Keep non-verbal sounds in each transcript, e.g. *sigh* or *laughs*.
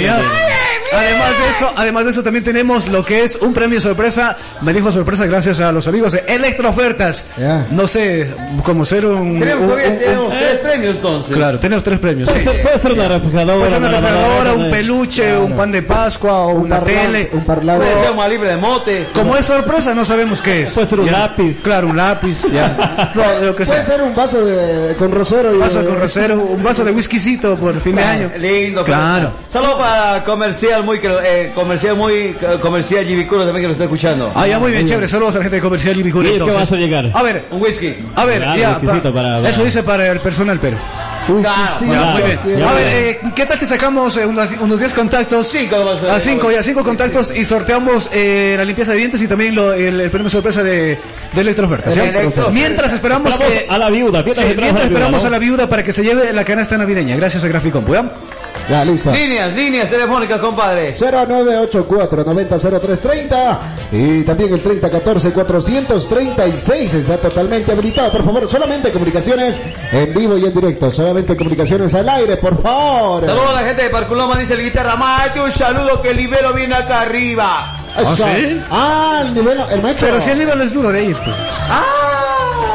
Ya. Además de eso, además de eso también tenemos lo que es un premio sorpresa. Me dijo sorpresa gracias a los amigos de Electroofertas. Ya. No sé, como ser un... Tenemos, un- todavía un- tenemos un- tres premios entonces. Claro, tenemos tres premios. sí. Puede ser, una refrigeradora. Puede ser una refrigeradora, un peluche, un pan de Pascua o Un una tele. un parlado. Puede ser un libre de mote. Como es sorpresa, no sabemos qué es. Puede ser un Ya. lápiz. Claro, un lápiz, ya. *laughs* No, lo que Puede ser un vaso de, con rosero y Un vaso de- con rosero, un vaso de whiskycito por fin de año. Lindo. Claro. Saludos para comercial muy, que lo- eh, comercial muy, eh, comercial Jibicuro también que lo está escuchando. Ah, ya muy bien, chévere. Saludos a la gente de comercial y Bicuri, ¿Y qué vas a llegar? A ver, Un whisky. a ver, Claro, ya. exquisito pa- para- Eso dice para el personal, pero. Uy, sí, Claro, sí, Ya, Claro, muy bien. quiero- A ver, eh, ¿qué tal si sacamos eh, unos, unos 10 contactos? Cinco nomás, eh, A 5, ya 5 contactos y sorteamos eh, la limpieza de dientes y también lo- el, el premio sorpresa de, de Electroofertas. ¿ya? El Electrofertas. Mientras esperamos que. a la viuda. Sí, Mientras esperamos esperamos a a la viuda para que se lleve la canasta navideña. Gracias a Graficom, ¿ya? Ya, listo. Líneas, líneas telefónicas, compadre. 0984 900330 y también el 3014 436 está totalmente habilitado. Por favor, solamente comunicaciones en vivo y en directo. Solamente comunicaciones al aire, por favor. Saludos a la gente de Parculoma, dice el guitarra. Mate un saludo que el libero viene acá arriba. Ah, sí? Ah, el nivel, el maestro. Pero si el nivel es duro de ir. Pues. Parculoma.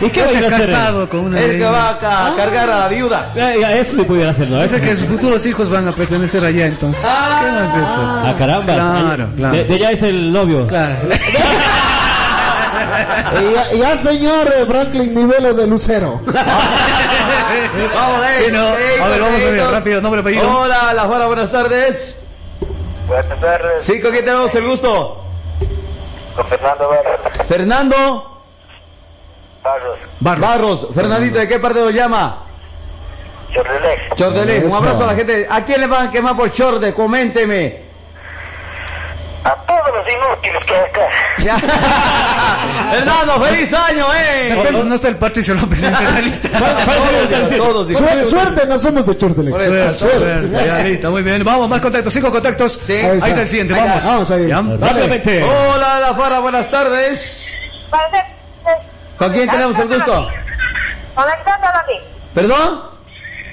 ¿Y qué va a casado con una. El que va a cargar a la viuda. Eh, ya, Eso sí pudiera hacerlo. Parece Eso. que sus futuros hijos van a pertenecer allá entonces. Ah. ¿Qué más de eso? Ah, caramba. Claro, claro. De, de ella es el novio. Claro. *laughs* Y ya, ya, señor eh, Franklin Nivelos de Lucero. *laughs* Vamos, eh. Sí, no. A ver, vamos a ver, rápido, nombre, apellido. Hola, la Juana, buenas tardes. Buenas tardes, Sí, ¿con quién tenemos el gusto? con Fernando. Fernando Barros, Barro. Barros. Fernandito, ¿de qué parte nos llama? Chordelec. Chordelé. Un abrazo a la gente. ¿A quién le van a quemar por Chorde? Coménteme. A todos los inútiles que hay acá. Ya. *laughs* Fernando, feliz año, eh. no está el Patricio López en la *laughs* lista. Todos, todos, digo. Suerte, suerte, no somos de. Por eso. Suerte, ya listo, muy bien. Vamos, más contactos, cinco contactos. Sí. Ahí está el siguiente, vamos. Vamos ahí. Rápidamente. Hola, la Fara, buenas tardes. ¿Con quién tenemos el gusto? Alexandra Lati. ¿Perdón?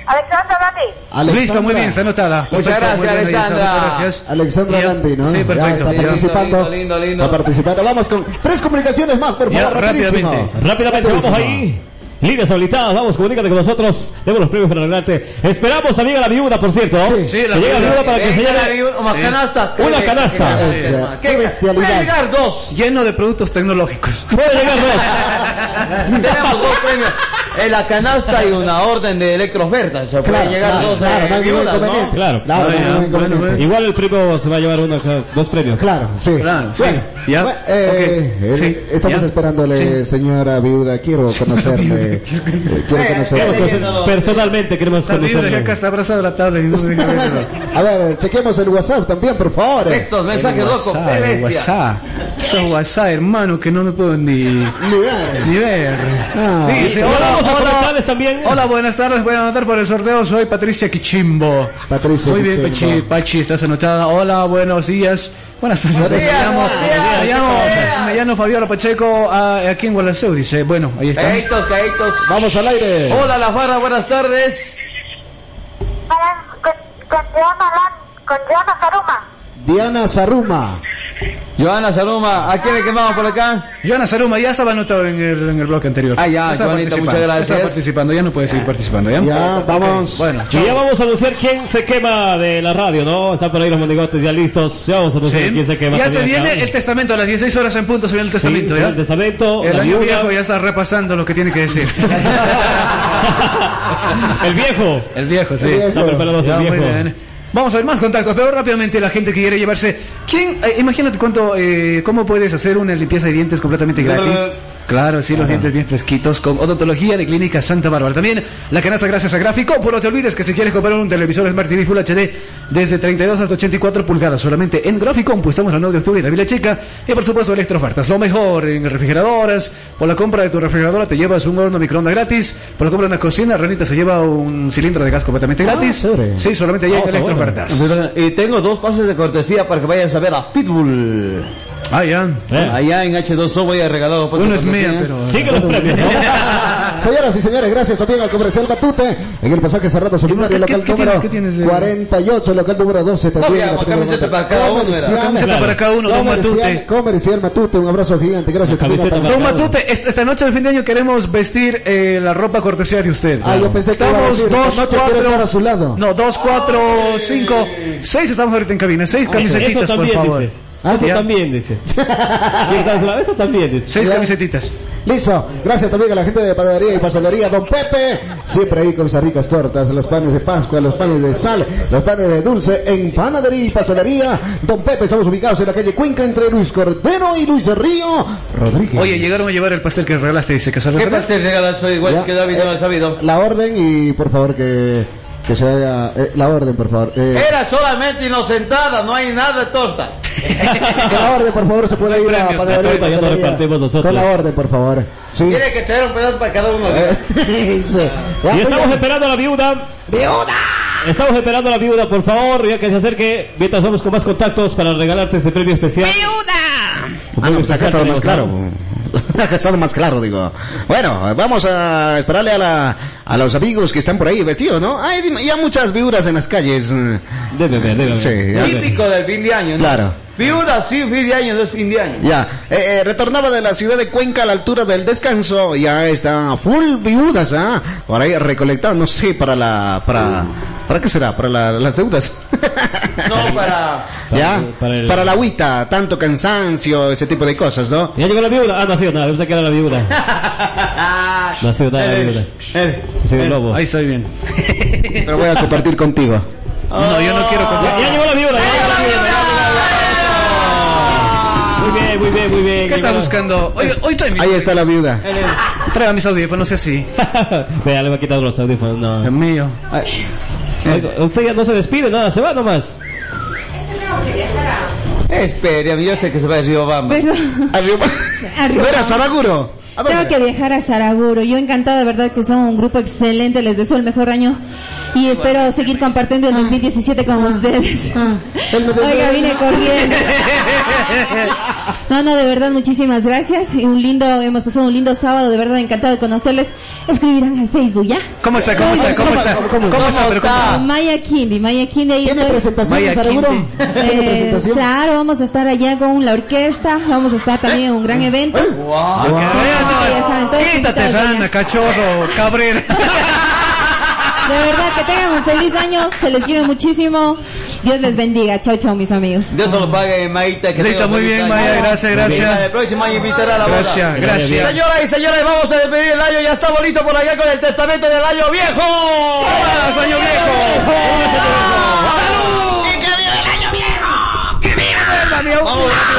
Alexandra. Alexandra. Listo, muy bien, está anotada. Muchas gracias, Alexandra. gracias. Alexandra. Gandhi, ¿no? Sí, Ya perfecto. está participando. Lindo, lindo, lindo. Está participando. Vamos con tres comunicaciones más, por favor, rapidísimo. rápidamente. Rápidamente, vamos ahí. Líneas habilitadas, vamos, comunícate con nosotros. Tenemos los premios para adelante. Esperamos a la viuda, por cierto. ¿no? Sí. Sí, la Que llegue la viuda. para que se lleve Una Sí. canasta. Una ¿Qué- canasta. qué- bestialidad. Puede llegar dos. Lleno de productos tecnológicos. Puede llegar dos. *laughs* Tenemos dos premios. En la canasta y una orden de electroofertas. O sea, puede Claro, llegar claro, dos claro, eh, no viudas, ¿no? Claro. Claro, no bueno. Igual el primo se va a llevar uno, dos premios. Claro, sí. Claro, sí. Bueno, Ya. eh, Ok. eh, Sí. Estamos Ya. esperándole, señora viuda. Quiero conocerle. *laughs* eh, quiero Eh, Queremos conocer- personalmente queremos ya acá conocerlo. está abrazado a la tabla. y no se deja. A ver, chequemos el WhatsApp también, por favor. Estos mensajes locos, WhatsApp, bestia. WhatsApp. Hermano, que no me puedo ni, ni ver. Ah, Dice, Y hola, hola, también. hola, buenas tardes, voy a anotar por el sorteo, soy Patricia Quichimbo. Patricia Muy bien. Pachi, Pachi, estás anotada. Hola, buenos días. Buenas tardes. Buenos me días, llamo, buenos días, me llamo, me llamo Fabiola Pacheco, aquí en Guadalajara, dice. Bueno, ahí está. Caitos, caitos. Vamos al aire. Hola, la Fara, buenas tardes. Con, con con Diana Saruma. Diana Saruma. Joana Saluma, ¿a quién le quemamos por acá? Joana Saruma ya estaba anotado en el, en el bloque anterior. Ah, ya, Joanita, participando, muchas gracias. Estaba participando, ya no puede seguir participando, ¿ya? Ya, vamos. Bueno, Y ya vamos a anunciar quién se quema de la radio, ¿no? Están por ahí los monigotes ya listos. Ya vamos a anunciar Sí. quién se quema. Ya se viene acá. el testamento, a las 16 horas en punto se viene el testamento, Sí, ¿ya? El testamento. El la año viejo ya está repasando lo que tiene que decir. *laughs* el viejo. el viejo, sí. El viejo. Está preparado el muy viejo. Vamos a ver más contactos, pero rápidamente la gente que quiere llevarse. ¿Quién? eh, imagínate cuánto, eh, cómo puedes hacer una limpieza de dientes completamente gratis. Claro, sí, los dientes bien fresquitos con odontología de Clínica Santa Bárbara. También la canasta gracias a Gráfico. Pues no te olvides que si quieres comprar un televisor Smart TV Full HD desde 32 hasta 84 pulgadas solamente en Gráfico, pues estamos la 9 de octubre en la Villa Chica. Y por supuesto, electrofartas. Lo mejor en refrigeradoras. Por la compra de tu refrigeradora te llevas un horno microondas gratis. Por la compra de una cocina, Renita se lleva un cilindro de gas completamente gratis. chévere. sí, solamente allá Ah, en está Y tengo dos pases de cortesía para que vayan a ver a Pitbull. Ah, ya. Eh. Allá en H2O voy a regalar dos pases Uno de es mía, pero... Sigue los *laughs* premios, ¿no? Señoras y señores, gracias también al comercial Batute en el pasaje cerrado solidario ¿Qué- local qué número tienes? ¿Qué tienes, eh? 48, local número 12 también. primera camiseta para cada uno, Camiseta para cada uno, don Matute. Comercial Matute, un abrazo gigante, gracias. Don Cada uno. Matute, est- esta noche de fin de año queremos vestir eh, la ropa cortesía de usted. Ah, yo pensé que iba a Estamos decir, dos, cuatro, estar a su lado. No, dos, cuatro, cinco, seis estamos ahorita en cabina. Seis camisetitas, por favor. dice. Ah, Eso ya. también dice. *laughs* ¿Quién Eso también dice. Seis Ya. camisetitas. Listo, gracias también a la gente de panadería y pastelería Don Pepe, siempre ahí con esas ricas tortas, los panes de Pascua, los panes de sal, los panes de dulce en panadería y pastelería Don Pepe, estamos ubicados en la calle Cuenca entre Luis Cordero y Luis Río Rodríguez. Oye, llegaron a llevar el pastel que regalaste, dice que se ¿Qué pastel regalas hoy? Igual Ya, que David no lo eh, ha sabido. La orden y por favor que, que se haga eh, la orden, por favor. Eh, Era solamente inocentada, no hay nada de tosta. *laughs* que la orden, por favor, se puede ir a panadería ya no pastelería. repartimos nosotros. Con la orden, por favor. Sí. Tiene que traer un pedazo para cada uno. Sí. *laughs* Y estamos esperando a la viuda. ¡Viuda! Estamos esperando a la viuda, por favor, ya que se acerque, mientras vamos con más contactos para regalarte este premio especial. ¡Viuda! Ah, no, pues acá está más claro. Acá *laughs* está más claro, digo. Bueno, vamos a esperarle a, la, a los amigos que están por ahí vestidos, ¿no? Hay ya muchas viudas en las calles. Debe ver, debe ver. Sí. Típico del fin de año, ¿no? Claro. Viuda, sí, fin de año, no es fin de año. Ya, eh, eh, retornaba de la ciudad de Cuenca a la altura del descanso, ya están full viudas, ¿ah? Por ahí recolectadas, no sé, para la, para, ¿para qué será? Para la- las deudas. *laughs* No, para... ya, para para, el- la agüita, tanto cansancio, ese tipo de cosas, ¿no? Ya llegó la viuda. Ah, no ha sido nada, pensé que era la viuda. No ha sido nada la viuda. Eh, el lobo. Ahí estoy bien. Pero voy a compartir contigo. No, yo no quiero Ya, comprar. ya llegó la viuda. ya llegó la viuda. Muy bien, muy bien, muy bien. ¿Qué está buscando? Hoy. Ahí está la viuda. Trae mis audífonos así. *laughs* Vea, le va a quitar los audífonos. No. Dios mío. Oiga, Usted ya no se despide, nada, se va nomás. Espere, yo sé que se va a decir Obama. Pero, Arriba. Arriba. ¿No era Saraguro? ¿A dónde? tengo que viajar a Saraguro. Yo encantada, de verdad que son un grupo excelente. Les deseo el mejor año. Y espero seguir compartiendo el 2017 con ustedes. Él me desea- Oiga, vine corriendo. *laughs* No, no, de verdad, muchísimas gracias. Y un lindo, hemos pasado un lindo sábado, de verdad, encantada de conocerles. Escribirán al Facebook, ¿ya? ¿Cómo está? ¿Cómo está? ¿Cómo está? ¿Cómo- cómo- ¿Cómo está? ¿cómo- Maya Kindi, Maya Kindi, ahí ¿Tiene estoy. presentación Saraguro? Quinte. ¿Tiene Eh, presentación? claro, vamos a estar allá con la orquesta, vamos a estar también en un gran evento. Wow. Ah, Quítate, allá. cachorro, cabrera. *laughs* De verdad, que tengan un feliz año, se les quiere muchísimo. Dios les bendiga. Chao, chao, mis amigos. Dios se lo pague, Maíta. Que Listo, muy bien, año. Maya, gracias, gracias. El próximo año invitará a la boda. Gracias, gracias. Señoras y señores, vamos a despedir el año. Ya estamos listos por allá con el testamento del año viejo. ¡Vamos, año viejo! Vamos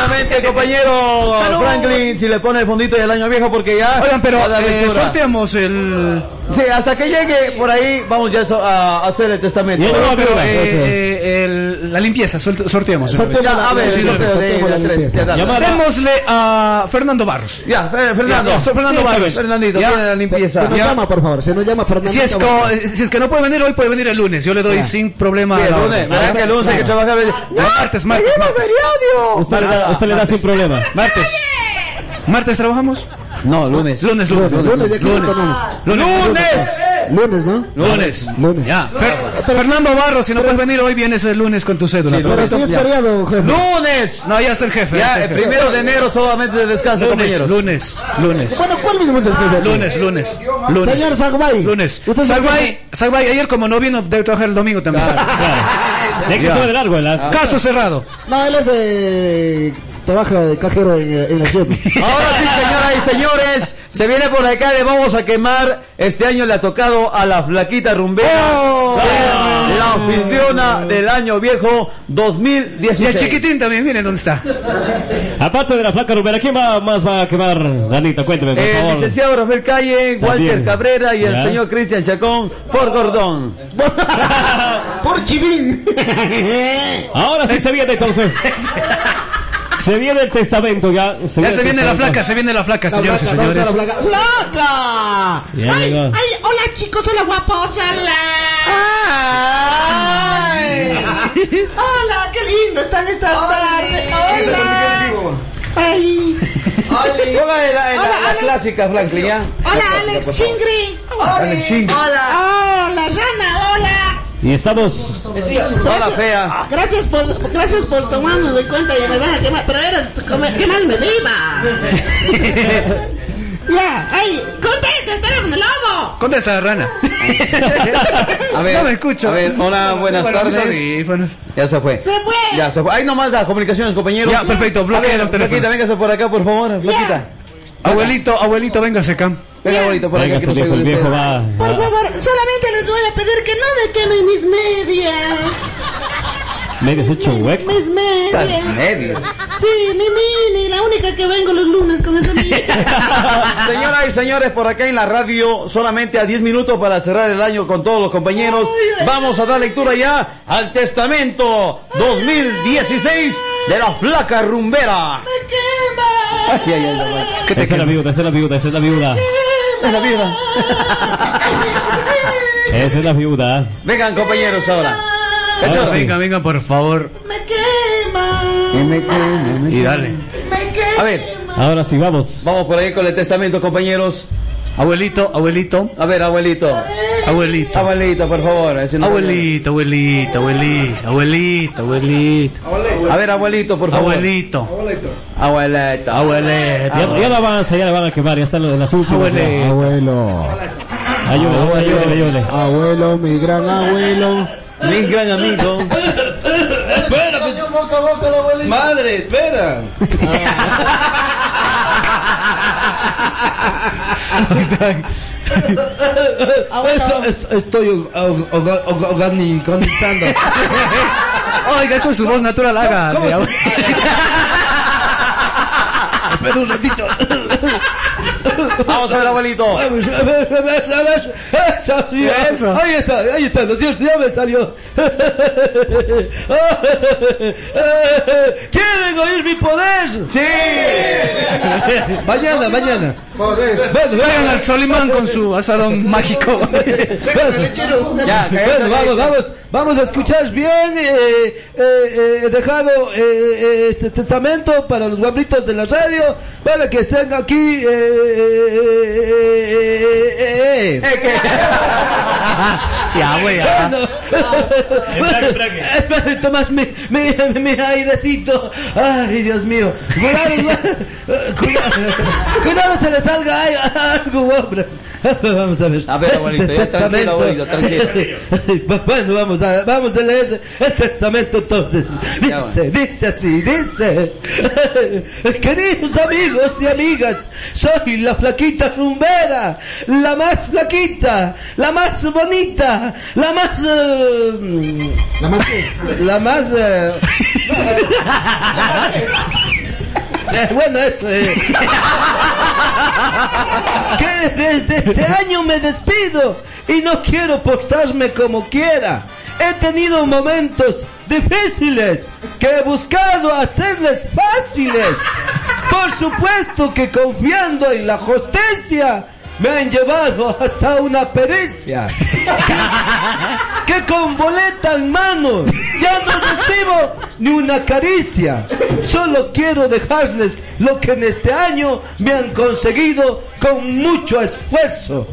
rápidamente, compañero Franklin, si le pone el fondito del año viejo porque ya... Oigan, pero eh, sorteamos el... Sí, hasta que llegue por ahí, vamos ya a hacer el testamento. Llegó la Pero, eh, eh, el- la limpieza, sorteamos. Sorteamos Ya, a ver, sí. Démosle a Fernando Barros. Ya, Fer- Fernando. Ya, Fernando Sí, Barros. Fernandito, Ya. tiene la limpieza. Se nos Ya. llama, por favor, se nos llama Fernando. Si es, co- si es que no puede venir hoy, puede venir el lunes. Yo le doy Ya. sin problema. Sí, el lunes, orden. ¿verdad que el lunes hay que trabajar? Martes, martes, martes. Usted le da, usted le da sin problema. Martes. ¿Martes trabajamos? No, lunes. Lunes, lunes, Lunes, lunes. lunes, Lunes. ¡Lunes! ¿no? Lunes. Lunes. Ya. Fer- Fernando Barros, si no puedes venir hoy, vienes el lunes con tu cédula. Sí, Pero lunes. si es feriado, jefe. ¡Lunes! No, ya está el jefe. Ya, el el jefe. primero de enero solamente de descanso, Lunes, compañeros. lunes, lunes. Bueno, ¿cuál mismo es el jefe? Lunes, lunes, lunes. Señor Sagbay. Lunes. Usted es el Sagbay, jefe. Sagbay, ayer como no vino, debe trabajar el domingo también. Ya que Ya. se va de largo, ¿verdad? Caso cerrado. No, él es eh, trabaja de cajero en, eh, en la SEP. *laughs* Ahora sí, señoras y señores, se viene por acá, le vamos a quemar. Este año le ha tocado a la flaquita rumbera Oh. ser la anfitriona del año viejo Y el 2016. chiquitín también, miren dónde está. Aparte de la flaca Rubera, ¿quién va- más va a quemar? Danita, cuénteme, por El favor. licenciado Rafael Calle, Walter También. Cabrera y el Ya. señor Cristian Chacón por Gordón. *laughs* Por Chivín. Ahora sí se viene entonces. *laughs* Se viene el testamento ya. Ya se el viene la flaca, se viene la flaca, La señores y flaca, ¿dónde señores. flaca? Ya llegó. hola chicos, hola guapos, hola. Hola, qué lindo están esta tarde. Hola. Ay. Póngale la, la, Hola, la Alex. clásica, Franklin, ¿ya? Hola, Alex Chingri. Alex Ching. Hola. Hola, Rana, hola. Y estamos. Hola, fea. Gracias por, gracias por tomarnos de cuenta y me van a quemar, pero como- qué mal me viva. *laughs* ya, ay, contesta el teléfono, lobo. Contesta, rana. *laughs* A ver, no me escucho. A ver, hola, buenas Bueno, tardes. audífonos. Ya se fue. Se fue. Ya se fue. Ahí nomás las comunicaciones, compañeros. Ya, perfecto, bloquea los teléfonos. Flaquita, véngase por acá, por favor, Flaquita. *laughs* Abuelito, abuelito, véngase acá. Venga, abuelito, por acá. Que viejo, el viejo va. Por favor, solamente les voy a pedir que no me quemen mis medias. Medios hecho hueco. Mis medias. medias. Sí, mi mini, la única que vengo los lunes con esa mini. *laughs* Señoras y señores, por acá en la radio, solamente a 10 minutos para cerrar el año con todos los compañeros. Vamos a dar lectura ya al Testamento 2016 de la Flaca Rumbera. ¡Me quema! Ay, ay, ay, ay. ¿Qué te Esa es la viuda, esa es la viuda, esa es la viuda. Es la vida. Esa es la viuda. Vengan, compañeros, ahora. Ahora. Venga, venga, por favor. ¡Me quema! Y dale. ¡Me quema! A ver, Ahora sí, vamos. vamos por ahí con el Testamento, compañeros. Abuelito, abuelito, A ver, abuelito. abuelito. Abuelito, por favor. Abuelito, abuelito, abuelito, abuelito, abuelito. A ver, abuelito, por favor. Abuelito. Abuelito. Abuelito. Ya, ya no avanza, ya le van a quemar, ya están los- las últimas. Abuelito. Abuelo. Ayúdale, ayúdale, ayúdale. Abuelo, mi gran abuelo. Mi gran amigo. Madre, espera. Estoy organizando. Oiga, eso es su voz natural, haga. de abue- Espera un ratito. Vamos a ver, abuelito. Eso, sí, Eso. Ahí está, ahí está, ¿no es cierto? Ya me salió. ¿Quieren oír mi poder? Sí. Mañana, mañana. Traigan al Solimán con su asadón mágico. Ya, Bueno, vamos, vamos, vamos a escuchar bien. Eh, eh, eh, he dejado eh, eh, este testamento para los guabritos de la radio para que estén aquí. Eh, eh, eh, eh, eh, eh. Ya, *laughs* güey, ya. Bueno, *laughs* bueno, Tomás, mi, mi, mi airecito. Ay, Dios mío. *laughs* Cuidado, cuidado, se le salga algo, hombres. Vamos a ver. A ver, abuelito, ya tranquilo, abuelito, tranquilo. Bueno, vamos a, vamos a leer el testamento entonces. Dice, dice así, dice. Queridos amigos y amigas, soy la flaquita rumbera, la más flaquita, la más bonita, la más... eh, La más la más... eh, eh, bueno, eso eh. que desde este año me despido y no quiero postarme como quiera. He tenido momentos difíciles que he buscado hacerles fáciles. Por supuesto que confiando en la justicia me han llevado hasta una pericia. que con boleta en mano ya no recibo ni una caricia. Solo quiero dejarles lo que en este año me han conseguido con mucho esfuerzo.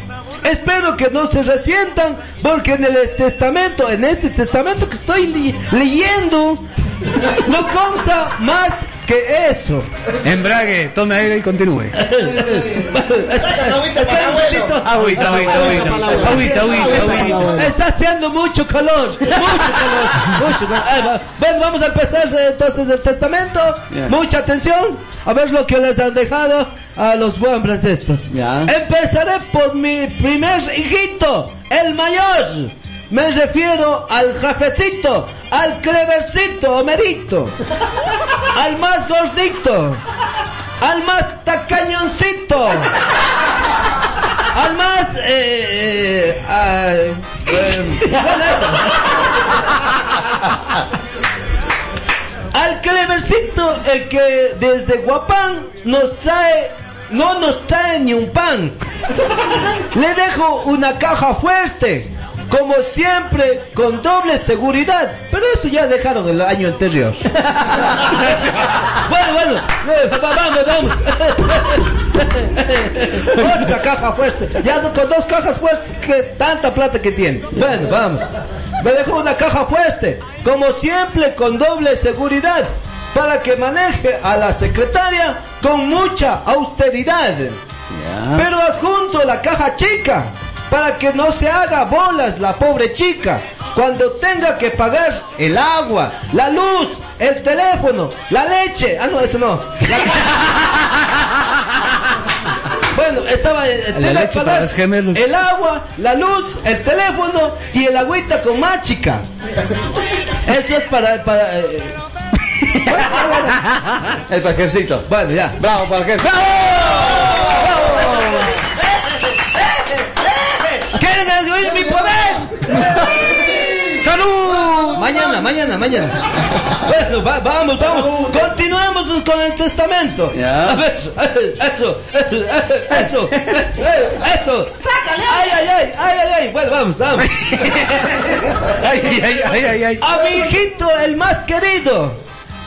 Espero que no se resientan porque en el testamento, en este testamento que estoy li- leyendo, no consta más que eso. Embrague, tome aire y continúe. Agüita. Agüita. Está haciendo mucho calor, mucho calor, *laughs* mucho calor. Vamos a empezar eh, entonces el testamento. Mucha atención, a ver lo que les han dejado a los hombres estos. Empezaré por mi primer hijito, el mayor. Me refiero al jefecito, al clevercito, Homerito, *laughs* al más gordito, al más tacañoncito, al más... Eh, eh, eh, *laughs* al clevercito, el que desde Guapán nos trae, no nos trae ni un pan. Le dejo una caja fuerte como siempre, con doble seguridad. Pero eso ya dejaron el año anterior. bueno, bueno, eh, va- vamos, vamos. Otra caja fuerte. Ya con dos cajas fuertes, que tanta plata que tiene. Bueno, vamos. Me dejó una caja fuerte, como siempre, con doble seguridad. Para que maneje a la secretaria con mucha austeridad. Pero adjunto la caja chica para que no se haga bolas la pobre chica cuando tenga que pagar el agua, la luz, el teléfono, la leche. Ah, no, eso no. La- *laughs* Bueno, estaba eh, tenga que pagar el agua, la luz, el teléfono y el agüita con más chica. *laughs* Eso es para para eh, *laughs* El pajercito. bueno, ya. Bravo, pajer. ¿Quieren oír mi poder? ¡Salud! Mañana, mañana, mañana. Bueno, va- vamos, vamos. Continuamos con el testamento. Ya. A ver, eso, eso, eso, eso. ¡Sácale! Ay, ay, ay, ay, ay, ay. Bueno, vamos, vamos. Ay, *laughs* ay, ay, ay, ay, ay. A mi hijito, el más querido.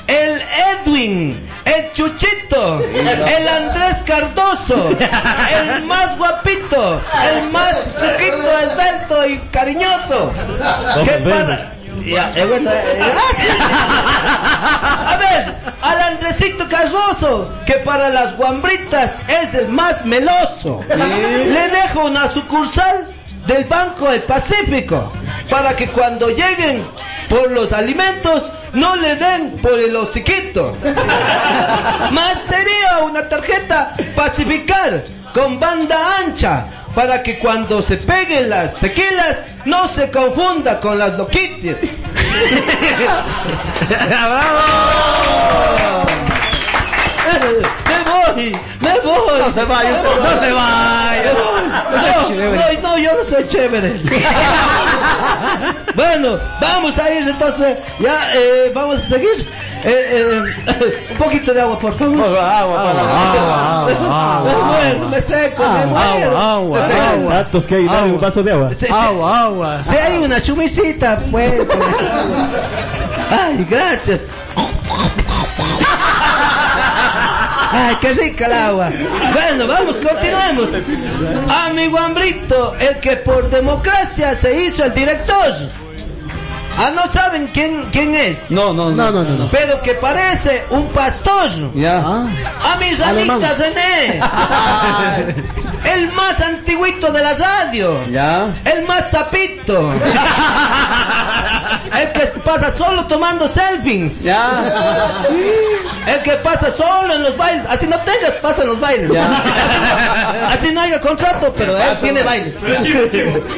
El Edwin, el Chuchito, el Andrés Cardoso, el más guapito, el más suquito, esbelto y cariñoso. Ya, eh, bueno, eh, eh. A ver, al Andresito Cardoso, que para las guambritas es el más meloso. Le dejo una sucursal del Banco del Pacífico para que cuando lleguen por los alimentos no le den por el hociquito. *laughs* Más sería una tarjeta pacificar con banda ancha para que cuando se peguen las tequilas no se confunda con las loquitis. *laughs* Me voy, me voy. No se vaya, No se vaya. No, no, no, yo no soy chévere. *laughs* bueno, vamos a ir entonces, ya, eh, vamos a seguir. Eh, eh, un poquito de agua, por favor. Agua, para Agua, agua, Me agua. muero, me seco, me muero. Agua, agua, Se seca. agua. Datos que hay, dale un vaso de agua. Se- se- Agua, agua. Si hay una chumicita, pues. *laughs* Ay, gracias. Ay, qué rica el agua. Bueno, vamos, continuemos. Amigo Hambrito, el que por democracia se hizo el director. Ah, no saben quién, quién es. No, no, No, no, no, no. Pero que parece un pastor. Ya. Ah, A mi Alemán. Ranita René. *laughs* El más antiguito de la radio. Ya. El más sapito. *laughs* El que pasa solo tomando selfies. Ya. El que pasa solo en los bailes. Así no tengas, pasa en los bailes. Ya. *laughs* Así no haya contrato, pero él tiene bailes.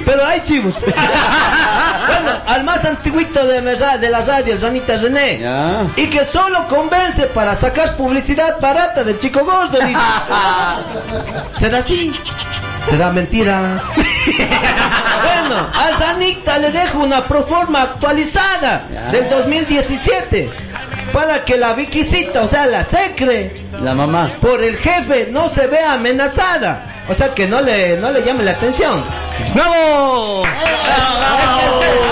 Pero hay chivos. Bueno, al más antiguito de la ra- de la radio, el Ranita René. Ya. Y que solo convence para sacar publicidad barata del chico gordo. dice. *laughs* ¿Será así? ¿Será mentira? *laughs* bueno, al Ranita le dejo una proforma actualizada Ya. del 2017 para que la Viquisita, o sea, la secre, La mamá. por el jefe no se vea amenazada. O sea, que no le, no le llame la atención. ¡Bravo!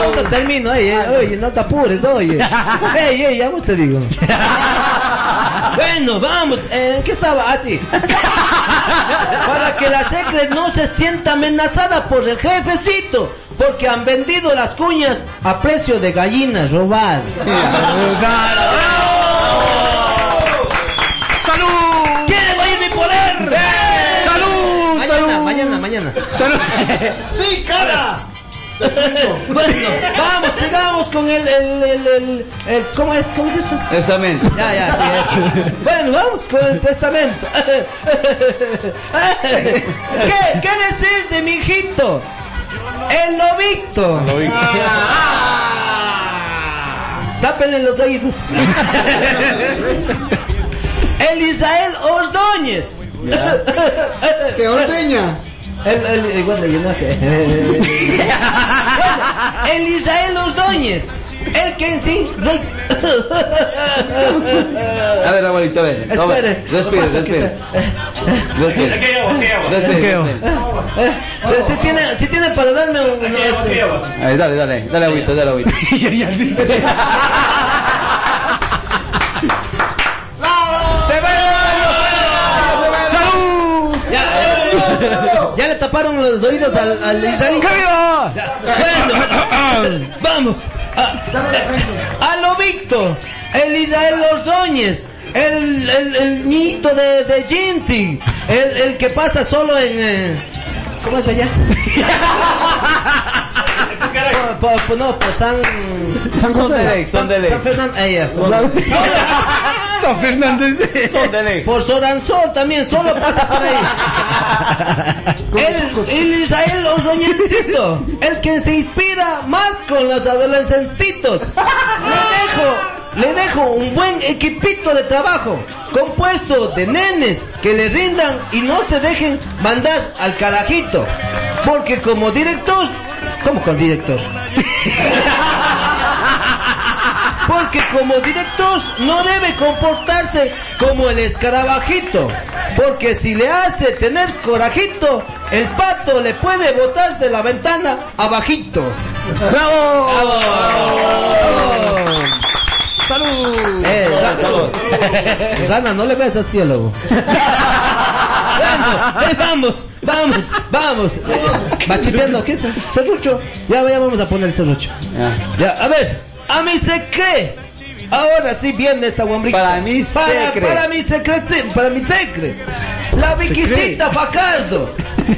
Aún no termino, oye, oye, no te apures, oye. *laughs* Ey, ey, ya vos te digo. *laughs* Bueno, vamos, eh, ¿en qué estaba? Así. *laughs* Para que la secre no se sienta amenazada por el jefecito, porque han vendido las cuñas a precio de gallinas robadas. Mañana. ¡Salud! *laughs* ¡Sí, cara! Bueno, vamos, sigamos con el, el, el, el, el- ¿cómo es? ¿Cómo es esto? Testamento. Ya, ya, sí, es. Bueno, vamos con el testamento. *laughs* ¿Qué, qué decir de mi hijito? El lobito. Tápenle los oídos. *laughs* El Israel Ordóñez. ¡Que ordeña! El, el, el- bueno, yo no sé. Bueno, el Israel Ordóñez, el que en sí... A ver, abuelito. Toma. Espere. Respire. Respire, respire. Eh, si tiene, si tiene para darme un... ese- Ahí, dale, dale, dale agüita, dale agüita. ¡Salud! Ya, ya le taparon los oídos al, al Israel. Bueno, *coughs* vamos. A, a Lobito, el Israel Ordóñez, el, el, el niñito de, de Ginty, el, el que pasa solo en... eh, ¿Cómo es allá? *laughs* Por- por- por- no, por San... San Son de José. ley, son de ley. San Fernando, ahí. San Fernández. Son de ley. Por Soranzol también, solo pasa por ahí. El, el Israel Ordóñezcito, el que se inspira más con los adolescentitos. Le dejo, le dejo un buen equipito de trabajo, compuesto de nenes que le rindan y no se dejen mandar al carajito. Porque como director, ¿cómo con director? *laughs* Porque como director no debe comportarse como el escarabajito. Porque si le hace tener corajito, el pato le puede botar de la ventana abajito. ¡Bravo! ¡Salud! Eh, Rana, no le ves al cielo. Vamos, eh, vamos, vamos, vamos. Va chipeando, ¿qué es? Serrucho. Ya, ya vamos a poner el serrucho. Ya, a ver, a mí se cree. Ahora sí viene esta guambrita. Para mí se para, cree. Para mi secre, para mi secre. La Viquisita Fajardo.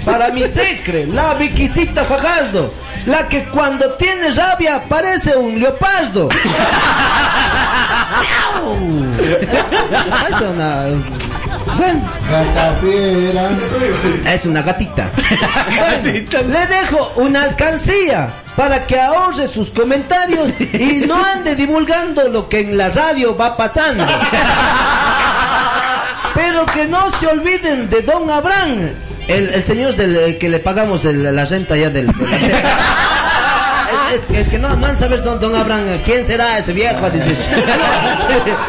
Para mi secre, la Viquisita Fajardo. La que cuando tiene rabia parece un leopardo. *laughs* es una... Bueno, Gatafiera. es una gatita. Bueno, le dejo una alcancía para que ahorre sus comentarios y no ande divulgando lo que en la radio va pasando. *laughs* Pero que no se olviden de Don Abraham, el, el señor del el que le pagamos el- la renta ya del... de tierra. Es, *laughs* es- es que no, saber don, don Abraham, ¿quién será ese viejo? Dice. *laughs*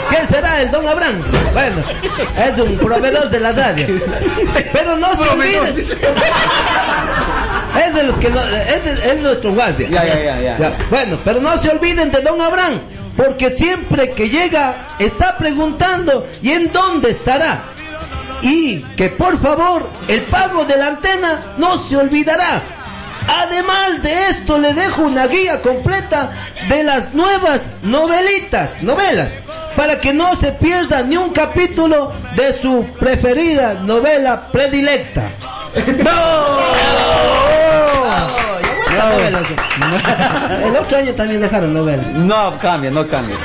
¿Quién será el don Abraham? Bueno, es un proveedor de la radio. Pero no se olviden. *laughs* Es de los que no, es, de- es nuestro guardia. Ya, ya, ya, ya. Bueno, pero no se olviden de don Abraham, porque siempre que llega está preguntando ¿y en dónde estará? Y que por favor el pago de la antena no se olvidará. Además de esto le dejo una guía completa de las nuevas novelitas, novelas, para que no se pierda ni un capítulo de su preferida novela predilecta. *laughs* Novelas. *laughs* El otro año también dejaron novelas. No cambia, no cambia.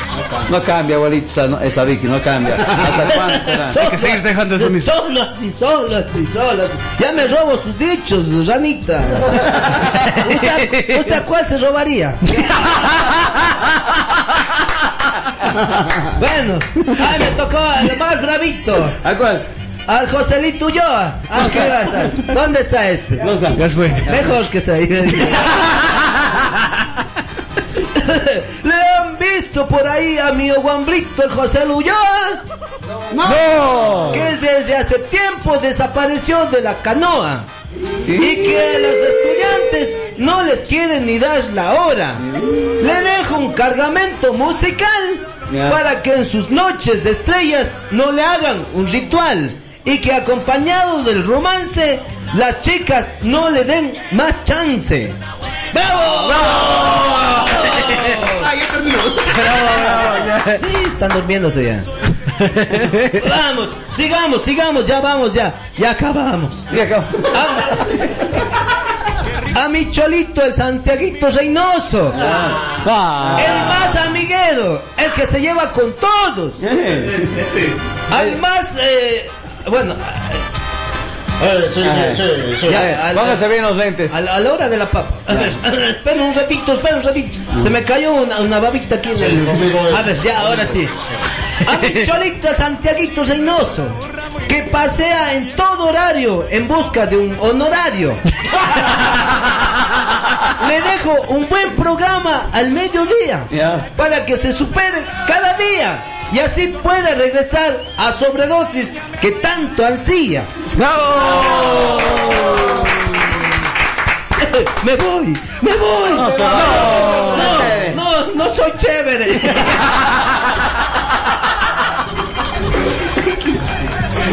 No cambia, abuelita, esa, no- esa Vicky, no cambia. ¿Hasta cuándo *laughs* será? Hay que seguir dejando eso mismo. Solo así, solo así, solo así. Ya me robo sus dichos, Ranita. ¿Usted, usted a cuál se robaría? *laughs* bueno, ay, me tocó el más bravito. ¿A cuál? Al Joselito Ulloa. ¿A qué va a estar? ¿Dónde está este? No está. Ya fue. Mejor que se *laughs* ¿Le han visto por ahí a mi guambrito el José Ulloa? ¡No! Que desde hace tiempo desapareció de la canoa. Y que a los estudiantes no les quieren ni dar la hora. Le dejo un cargamento musical para que en sus noches de estrellas no le hagan un ritual. Y que acompañado del romance, las chicas no le den más chance. ¡Bravo! Ah, ya terminó. *laughs* Sí, están durmiéndose ya. *laughs* vamos, sigamos, sigamos, ya vamos, ya, ya acabamos. Ya acabó. A, a mi cholito, el Santiaguito Reynoso. Ah. El más amiguero, el que se lleva con todos. Al más, eh, bueno, ya, al- Póngase bien los lentes. a la, a la hora de la papa. A ver, espera un ratito, espera un ratito. Se me cayó una, una babita aquí en el... A ver, ya, ahora sí. *laughs* A mi cholito Santiaguito Reynoso, que pasea en todo horario en busca de un honorario. *laughs* le dejo un buen programa al mediodía para que se supere cada día y así pueda regresar a sobredosis que tanto ansía. *laughs* Me voy, me voy. No, se va. no, no, no soy chévere. *laughs*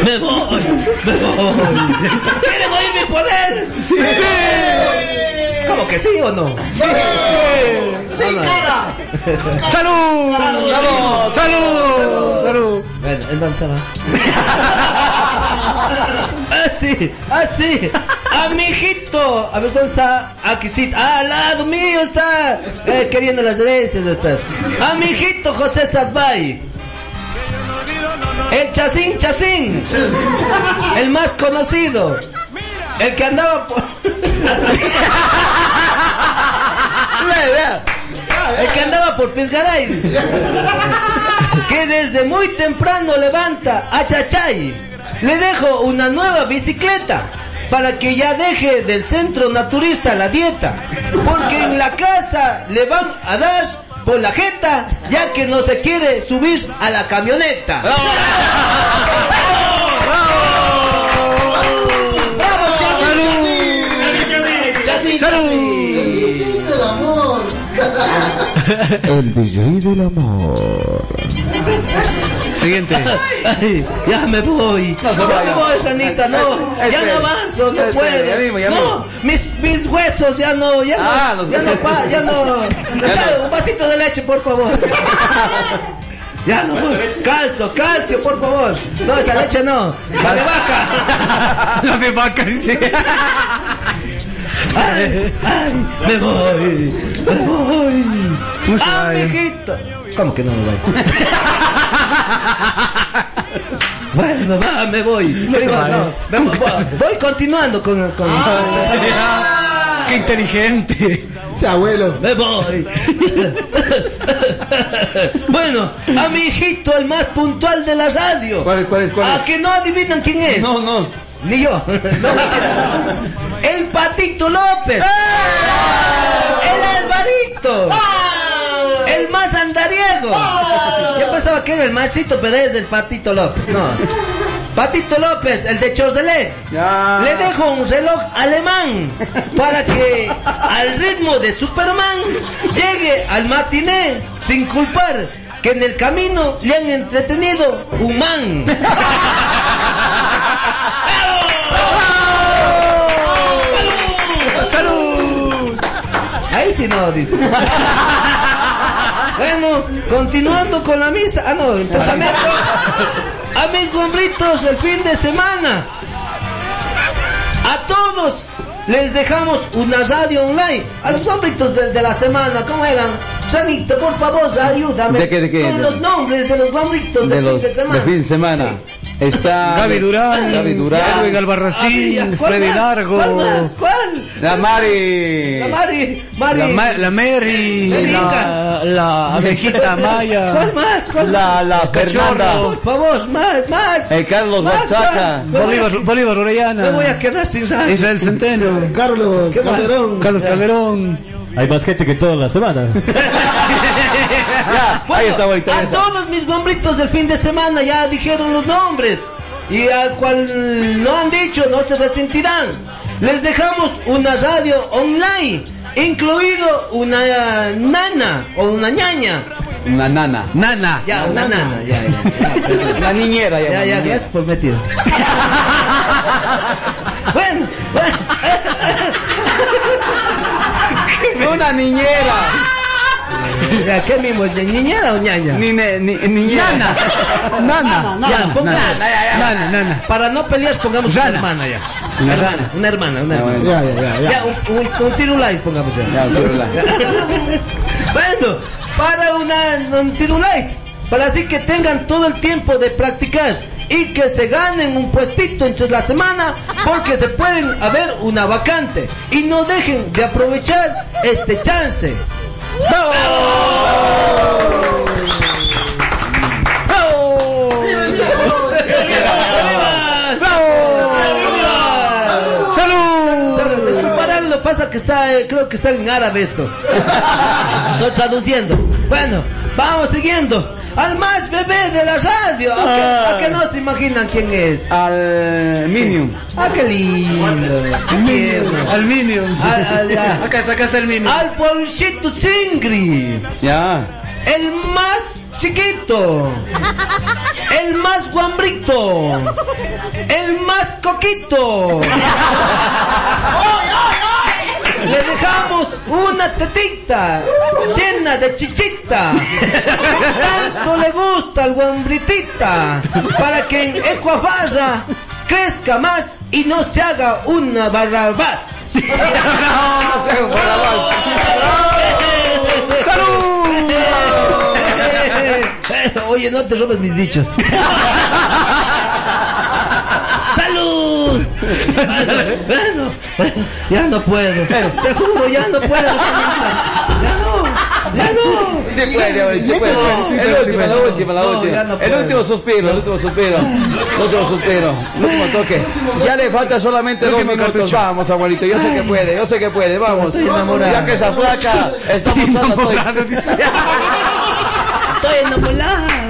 Me voy, me voy. *laughs* ¿Quieren oír mi poder? Sí. ¿Cómo que sí o no? Sí. ¡Sí, cara! ¡Salud! ¡Salud! ¡Salud! ¡Salud! Bueno, entonces va. *laughs* Así, así. Amiguito. A ver, ¿dónde está? Aquí sí. Ah, al lado mío está. Eh, queriendo las herencias estás. Amiguito José Sadbay. El Chacín Chacín. El más conocido. El que andaba por... *laughs* El que andaba por Pisgaray. Que desde muy temprano levanta a Chachay. Le dejo una nueva bicicleta para que ya deje del centro naturista la dieta. Porque en la casa le van a dar por la jeta ya que no se quiere subir a la camioneta. ¡Bravo, ¡Salud! del amor. El DJ del amor. Siguiente. Ay, ya me voy. No se ya vaya. me voy, Sanita, no. Eh, ya espere. no avanzo, no Espere, puedo. ya mismo, ya no, mismo. mis, mis huesos ya no, ya Ah, no, los- ya no, pa- ya no. *laughs* Ya, no. Un vasito de leche, por favor. *laughs* Ya no, calcio, calcio, por favor. No, esa leche no. La de vaca. *laughs* La de vaca, dice. Ay, ay, me voy, me voy. No se. Amiguito. ¿Cómo que no me voy? Bueno, va, me voy. No se Digo, vaya. no, me voy, continuando con... con ¡Qué inteligente! Sí, abuelo. Me voy. bueno, a mi hijito, el más puntual de la radio. ¿Cuál es, cuál es, cuál ¿A es? que no adivinan quién es? No, no. Ni yo. *laughs* No, el Patito López. El Alvarito. El más andariego. Yo pensaba que era el machito Pérez del Patito López. No. Patito López, el de Chosdelé. Ya. Le dejo un reloj alemán para que al ritmo de Superman llegue al matiné sin culpar que en el camino le han entretenido un man. *laughs* ¡Salud! Ahí sí no, dice. Bueno, continuando con la misa. Ah, no, el testamento. A mis hombritos del fin de semana. A todos les dejamos una radio online. A los hombritos de, de la semana, ¿cómo eran? Sanito, por favor, ayúdame. ¿De qué, de qué? Con De- los nombres de los hombritos De del los fin de semana. de fin de semana. Está Gaby Durán, Gaby Durán. Edwin Ah, Albarracín, ¿cuál Freddy más? Largo, ¿Cuál más? ¿Cuál? La Mari. La Mari, Mari. la, Ma- la Mary, La la, abejita *laughs* Maya, ¿Cuál más? ¿Cuál La, más? la Fernanda. Favor, más, más. El Carlos Más, Basaca. más. Me voy a- Bolívar, Bolívar Orellana, Me voy a quedar sin radio. Israel Centeno, Carlos. Calderón. Carlos Calderón, Hay más gente que toda la semana. *laughs* Ya, ahí está, A todos mis hombritos del fin de semana ya dijeron los nombres. Y al cual no han dicho, no se resentirán. Les dejamos una radio online, incluido una nana o una ñaña. Una nana. Nana, Ya, una nana, ya, ya. Una *laughs* niñera. Ya, ya, gracias por metido. *laughs* bueno, bueno. *laughs* Una niñera. *laughs* O sea, ¿qué mismo? ¿De ¿Niñera o ñaña? Ni, ni, niñera. *laughs* Nana, Ya, ponga- Nana, Nana, Para no pelear, pongamos una hermana ya. Una hermana, una hermana, una hermana. Ya, ya, ya, ya. Un, un, un tirulais pongamos ya. Ya, celular. *laughs* bueno, para una, un tirulais. Para así que tengan todo el tiempo de practicar y que se ganen un puestito entre la semana porque se pueden haber una vacante y no dejen de aprovechar este chance. ¡Bravo! ¡Salud! Prepararlo pasa que está, eh, creo que está en árabe esto. *laughs* Estoy traduciendo. Bueno, vamos siguiendo. Al más bebé de la radio. ¿A que, a que no se imaginan quién es? Al Minium. Ah, qué lindo. Qué. Al Minions. Al- al- ya. Acá está, acá está el Minions. Al pobrecito Singri. Ya. El más chiquito. El más guambrito. El más coquito. *laughs* Le dejamos una tetita llena de chichita. Tanto le gusta al guambritita para que en Ecuafalla crezca más y no se haga una barrabás. No, se haga un barrabás. ¡Salud! Oye, no te robes mis dichos. ¡Salud! *laughs* Ya no puedo. Te juro, ya no puedo. *laughs* Ya no, ya no. Sí puede, sí puede. El último, la última, la última. ya no El último suspiro, el último suspiro. *laughs* El último suspiro. El último toque. Ya le falta solamente dos minutos. Vamos, abuelito. Yo sé que puede, yo sé que puede. Vamos. Ya que esa flaca está mostrando. Estoy enamorado.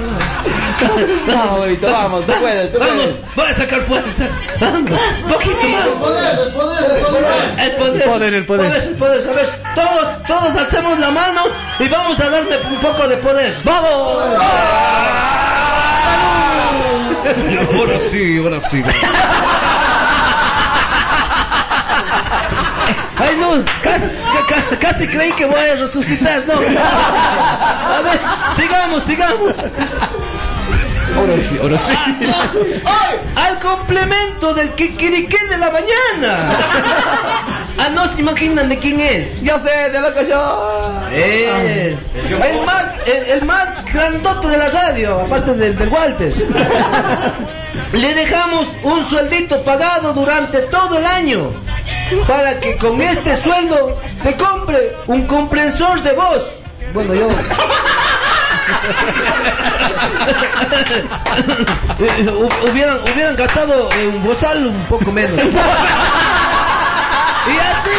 Vamos, abuelito, vamos. Tú puedes, tú Vamos, puedes. voy a sacar fuerzas. Vamos, poquito más. El poder, el poder, el poder. el poder. A ver, todos, todos alzamos la mano y vamos a darle un poco de poder. ¡Vamos! Ahora sí, ahora sí. Ay, no, casi, ca- casi creí que voy a resucitar, no. A ver, sigamos, sigamos. Ahora sí, ahora sí. Al complemento del kikiriquí de la mañana. Ah, no se imaginan de quién es. Yo sé, de lo que yo. Es el más, el, el más grandote de la radio, aparte del, del Walter. Le dejamos un sueldito pagado durante todo el año para que con este sueldo se compre un compresor de voz. Bueno, yo. Hu- hubieran, hubieran gastado en bozal un poco menos. Y así,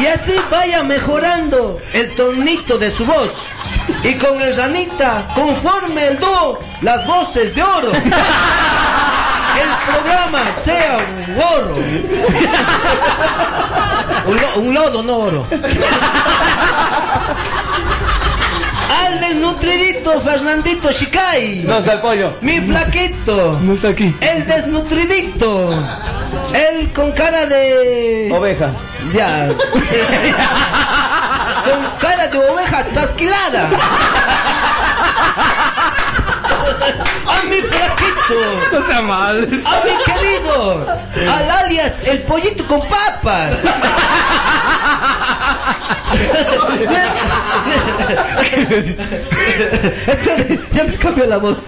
y así vaya mejorando el tonito de su voz. Y con el ranita conforme el dúo las voces de oro. El programa sea un. Un, lo- un lodo, no oro. Al desnutridito Fernandito Shikai. No está el pollo. Mi flaquito. No está aquí. El desnutridito. El con cara de. Oveja. Ya. *laughs* con cara de oveja trasquilada. A mi flaquito. No sea mal. A mi querido. Al alias el pollito con papas. Ya me cambió la voz.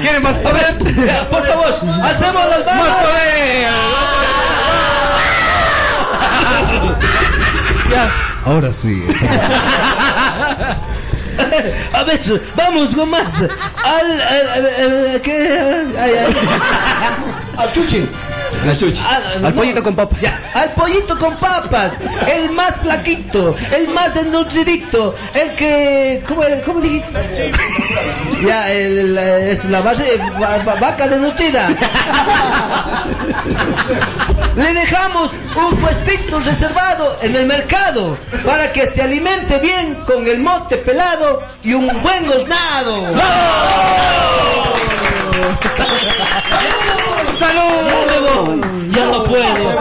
¿Quieren más poder? Por favor, hacemos las manos. ¡Más poder! Ya. Ahora sí. *laughs* *laughs* A ver, vamos con más. Al, al, al- al- ¿qué? Ay, ay. Al chuchi. Chuchi. Ah, no. Al pollito con papas. Ya, al pollito con papas, el más plaquito, el más desnutridito, el que, ¿cómo, cómo dijiste? Ya, el, el- es la base, va- va- vaca desnutrida. *laughs* Le dejamos un puestito reservado en el mercado para que se alimente bien con el mote pelado y un buen osnado. ¡Salud! Ya no puedo.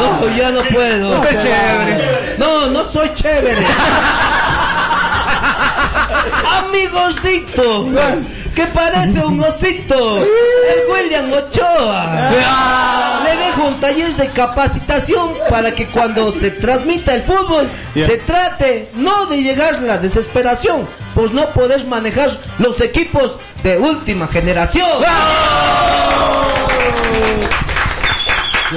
No, ya no puedo. Chévere. No, no soy chévere. *laughs* Amigosito, que parece un osito, el William Ochoa. Le dejo un taller de capacitación para que cuando se transmita el fútbol se trate no de llegar a la desesperación, pues no podés manejar los equipos de última generación. A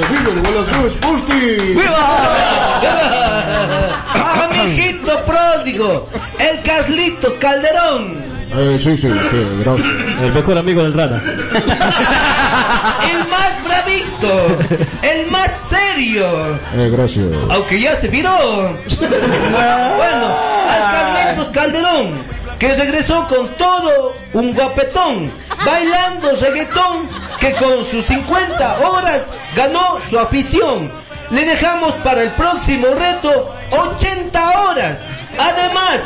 mi *coughs* hijito pródigo, el Carlitos Calderón. Eh, sí, sí, sí, gracias. El mejor amigo del rana. *laughs* El más bravito, el más serio. Eh, gracias. Aunque ya se viró. *laughs* bueno, al Carlitos Calderón, que regresó con todo un guapetón, bailando reggaetón, que con sus 50 horas ganó su afición. Le dejamos para el próximo reto 80 horas. Además,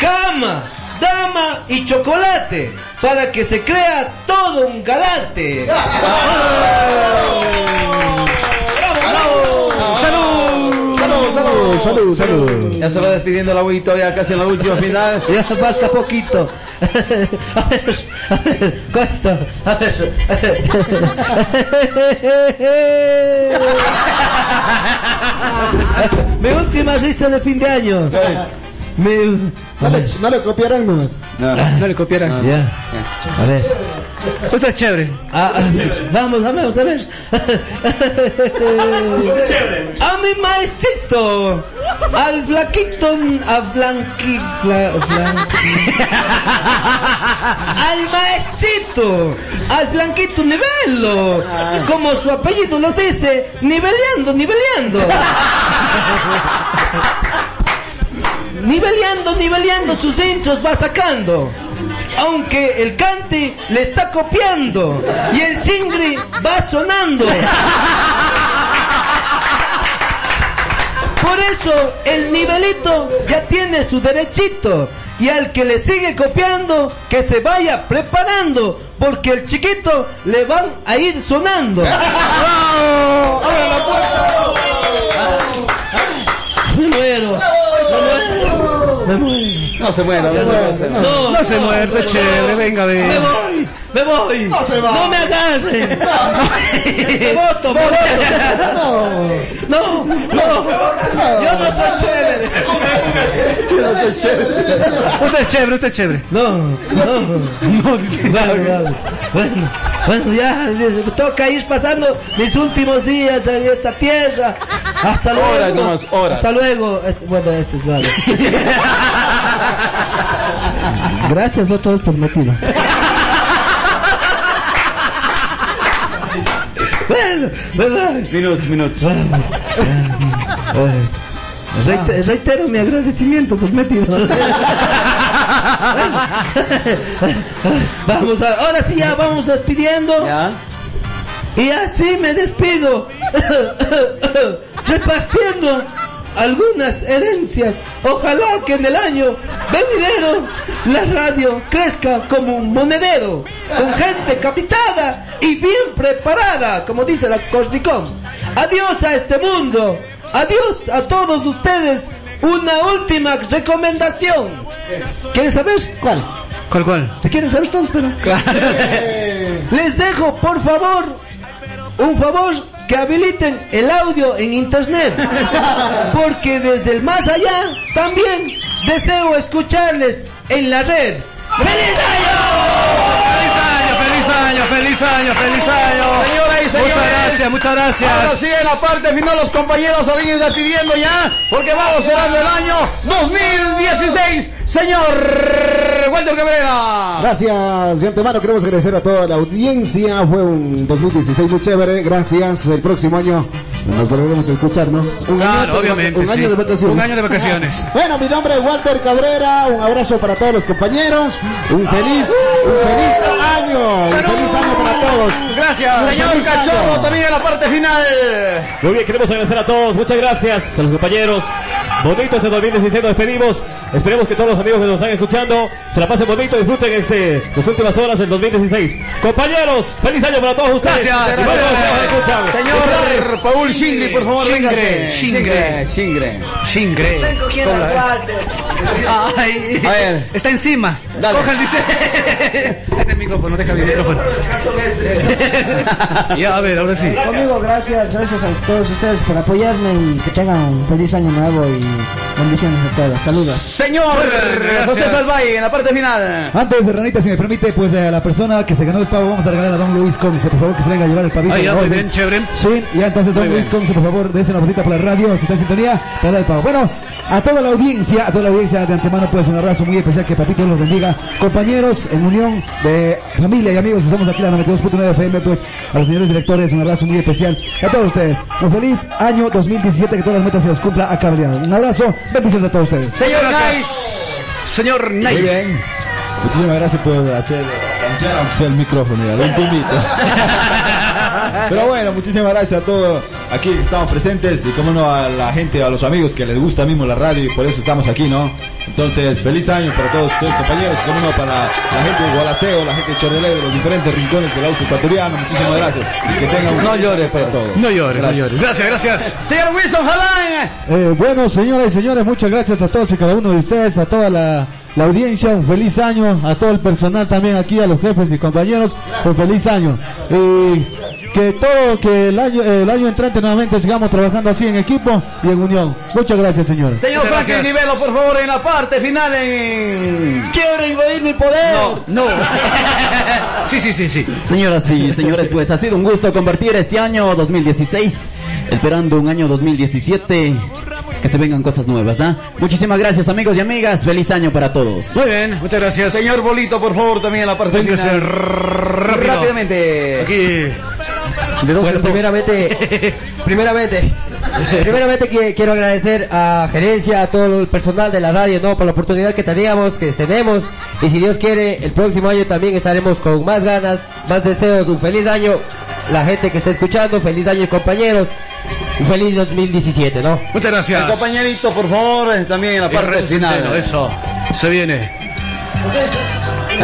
cama, dama y chocolate para que se crea todo un galante. *laughs* ¡Salud, salud! Ya se va despidiendo el abuelito ya casi en la última final. *laughs* Ya falta poquito. *laughs* A ver, a ver, cuesta. A ver. *laughs* Mi última lista de fin de año. Mi... No le, no le copiarán nomás. No le copiaran. Ya. A ver. Tú estás chévere. Ah, ah, vamos, vamos, a ver. A mi maestrito, al flaquito, a blanqui, bla- blanqui- al maestrito, al blanquito nivelo, como su apellido lo dice, niveleando, niveleando. *laughs* Niveleando, niveleando sus intros va sacando. Aunque el cante le está copiando y el singri va sonando. Por eso el nivelito ya tiene su derechito y al que le sigue copiando que se vaya preparando porque el chiquito le van a ir sonando. *laughs* *laughs* Me muero. Me muero. Me muero. No se muera, no se muera. no se. No, muerde, chévere, venga, Me ve. voy, me voy. No se va. No me agarren. *laughs* Me voto, me voto. No, no. Yo no soy chévere. Usted es chévere, usted es chévere. No, no. No. Bueno, bueno, bueno, ya me toca ir pasando mis últimos días en esta tierra. Hasta luego. Horas nomás, horas. Hasta luego. Bueno, ese es vale. Gracias a todos por motivo. *laughs* Bueno, bueno, Minutos, minutos. vamos. Eh, reite- reitero mi agradecimiento por metido. *laughs* vamos a, ahora sí ya vamos despidiendo. ¿Ya? Y así me despido, *laughs* repartiendo algunas herencias. Ojalá que en el año venidero la radio crezca como un monedero, con gente capitada y bien preparada, como dice la Costicón. Adiós a este mundo, adiós a todos ustedes. Una última recomendación. ¿Quieres saber cuál? ¿Cuál, cuál? ¿Se quieren saber todos? Pero... Les dejo, por favor, un favor que habiliten el audio en internet. *laughs* Porque desde el más allá también deseo escucharles en la red. ¡Feliz Feliz año, feliz año, feliz año. Señoras y señores. Muchas gracias, muchas gracias. Ahora sí, en la parte final los compañeros se vienen despidiendo ya, porque vamos cerrando el año 2016. Señor Walter Cabrera. Gracias de antemano, queremos agradecer a toda la audiencia. Fue un 2016 muy chévere. Gracias. El próximo año nos volveremos a escuchar, ¿no? Un Claro, año obviamente. Un sí. año de vacaciones. Un año de vacaciones. *laughs* Bueno, mi nombre es Walter Cabrera. Un abrazo para todos los compañeros. Un feliz, un feliz año. Feliz año para todos. Gracias. Señor feliz año. Cachorro, también en la parte final. Muy bien, queremos agradecer a todos. Muchas gracias a los compañeros. Bonito este 2016, nos despedimos. Esperemos que todos los amigos que nos están escuchando se la pasen bonito, disfruten este, las últimas horas del 2016. Compañeros, feliz año para todos ustedes. Gracias. Escuchan. Señor. Paul Shingri, por favor, Shingre. Shingre. Shingre. Shingre. Ay, está encima. Dale. Cojan, dice. *laughs* Este el micrófono, deja mi micrófono. *laughs* ya, a ver, ahora sí. Conmigo, gracias, gracias a todos ustedes por apoyarme y que tengan un feliz año nuevo y Bendiciones a todos. Saludos. Señor José Salvay, en la parte final. Antes de Ranita, si me permite, pues eh, a la persona que se ganó el pavo, vamos a regalar a Don Luis Conce, por favor, que se venga a llevar el pavito. Ah, ya, muy bien, chévere. Sí, y entonces Don Muy Luis. Conce, por favor, dése una bolsita por la radio, si está en sintonía, para dar el pavo. Bueno, a toda la audiencia, a toda la audiencia de antemano, pues un abrazo muy especial, que Papito los bendiga. Compañeros, en unión de familia y amigos que somos aquí en la 92.9 FM, pues a los señores directores, un abrazo muy especial. A todos ustedes, un feliz año 2017, que todas las metas se las cumpla a cabalidad. Un abrazo, bendiciones a todos ustedes. Señor. Nice. Señor Nice. Muy bien. Muchísimas gracias por hacer aunque sea el micrófono, ya, lo intimito. *laughs* Pero bueno, muchísimas gracias a todos aquí estamos presentes y como no a la gente, a los amigos que les gusta mismo la radio y por eso estamos aquí, ¿no? Entonces, feliz año para todos ustedes compañeros, como no para la gente de Gualaceo, la gente de Chorrelé, de los diferentes rincones del auto ecuatoriano, muchísimas gracias. Y que tengan un No llores, para todos. No llores, no Gracias. llores. Gracias, gracias. Señor Wilson Jalán. Eh, bueno, señoras y señores, muchas gracias a todos y cada uno de ustedes, a toda la, la audiencia, un feliz año, a todo el personal también aquí, a los jefes y compañeros, un feliz año. Y que todo, que el año, el año entrante nuevamente sigamos trabajando así en equipo y en unión. Muchas gracias, señores. Señor Franklin. Nivelo, por favor, en la parte final en... Quiero invadir mi poder. No. *laughs* Sí, sí, sí, sí. Señoras y señores, pues ha sido un gusto compartir este año 2016, esperando un año 2017, que se vengan cosas nuevas, ¿ah? Muchísimas gracias amigos y amigas, feliz año para todos. Muy bien, muchas gracias. Señor Bolito, por favor, también en la parte Véngase final. rápido. Rápidamente. Aquí. De dos Bueno, primeramente, primeramente, *laughs* *laughs* primeramente que- quiero agradecer a gerencia, a todo el personal de la radio, no, por la oportunidad que teníamos, que tenemos, y si Dios quiere, el próximo año también estaremos con más ganas, más deseos, un feliz año, la gente que está escuchando, feliz año compañeros, un feliz 2017, ¿no? Muchas El gracias. compañerito, por favor, eh, también en la parte final. Centeno, eso. Se viene.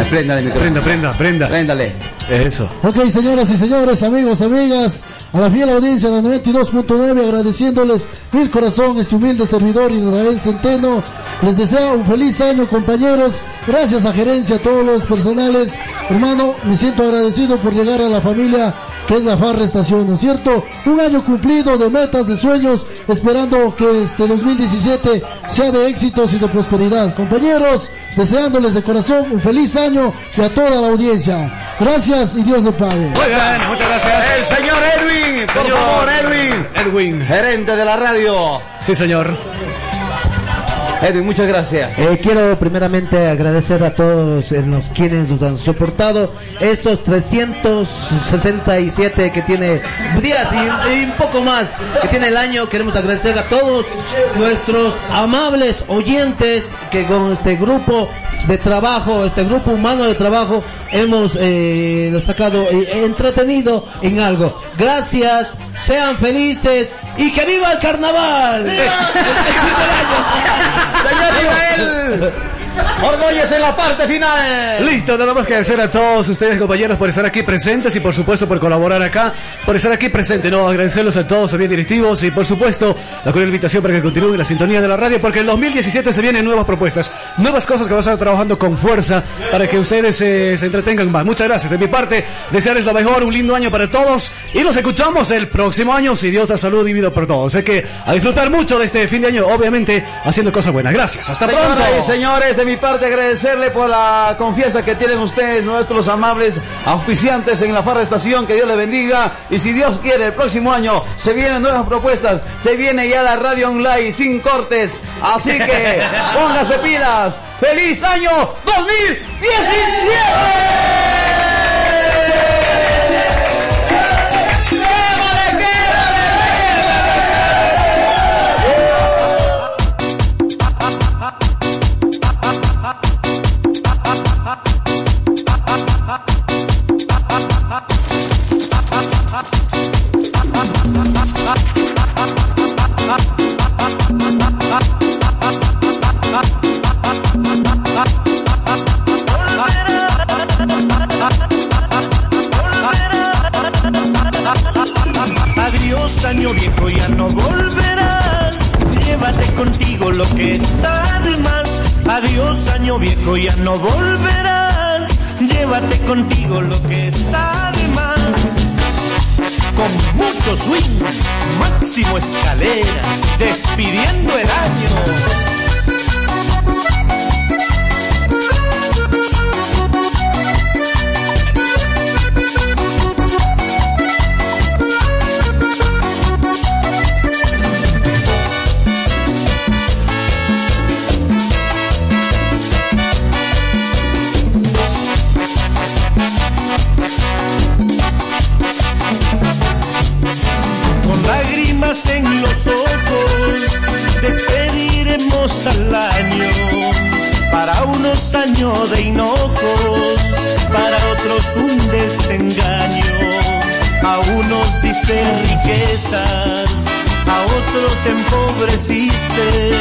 Prenda, prenda, prenda. Préndale. Eso. Ok, señoras y señores, amigos, amigas, a la fiel audiencia de la 92.9, agradeciéndoles mil corazón este humilde servidor Israel Centeno. Les deseo un feliz año, compañeros. Gracias a gerencia, a todos los personales. Hermano, me siento agradecido por llegar a la familia que es la Farra Estación, ¿no es cierto? Un año cumplido de metas, de sueños, esperando que este 2017 sea de éxitos y de prosperidad. Compañeros, deseándoles de corazón un feliz año y a toda la audiencia. Gracias y Dios lo pague. Muy bien, muchas gracias. El señor Edwin, por Señor favor, Edwin. Edwin. Gerente de la radio. Sí, señor. Edwin, muchas gracias. Eh, quiero primeramente agradecer a todos los quienes nos han soportado estos 367 que tiene días y, y un poco más que tiene el año. Queremos agradecer a todos nuestros amables oyentes que con este grupo de trabajo, este grupo humano de trabajo, hemos eh, sacado eh, entretenido en algo. Gracias, sean felices y que viva el carnaval. *laughs* Señor Israel. Ordóñez en la parte final. Listo, nada más que agradecer a todos ustedes compañeros por estar aquí presentes y por supuesto por colaborar acá, por estar aquí presente, no, agradecerlos a todos, a bien directivos y por supuesto la cordial invitación para que continúen la sintonía de la radio porque en 2017 se vienen nuevas propuestas, nuevas cosas que vamos a estar trabajando con fuerza para que ustedes eh, se entretengan más. Muchas gracias. De mi parte, desearles lo mejor, un lindo año para todos y nos escuchamos el próximo año si Dios da salud y vida por todos. Sé que a disfrutar mucho de este fin de año, obviamente haciendo cosas buenas. Gracias. Hasta pronto. Y señores, de mi parte agradecerle por la confianza que tienen ustedes, nuestros amables auspiciantes en la farra estación, que Dios les bendiga. Y si Dios quiere, el próximo año se vienen nuevas propuestas, se viene ya la radio online sin cortes. Así que *laughs* póngase pilas. ¡Feliz año 2017! viejo ya no volverás. Llévate contigo lo que está de más. Adiós año viejo ya no volverás. Llévate contigo lo que está de más. Con mucho swing, máximo escaleras, despidiendo el año. Los ojos, despediremos al año. Para unos años de hinojos, para otros un desengaño. A unos diste riquezas, a otros empobreciste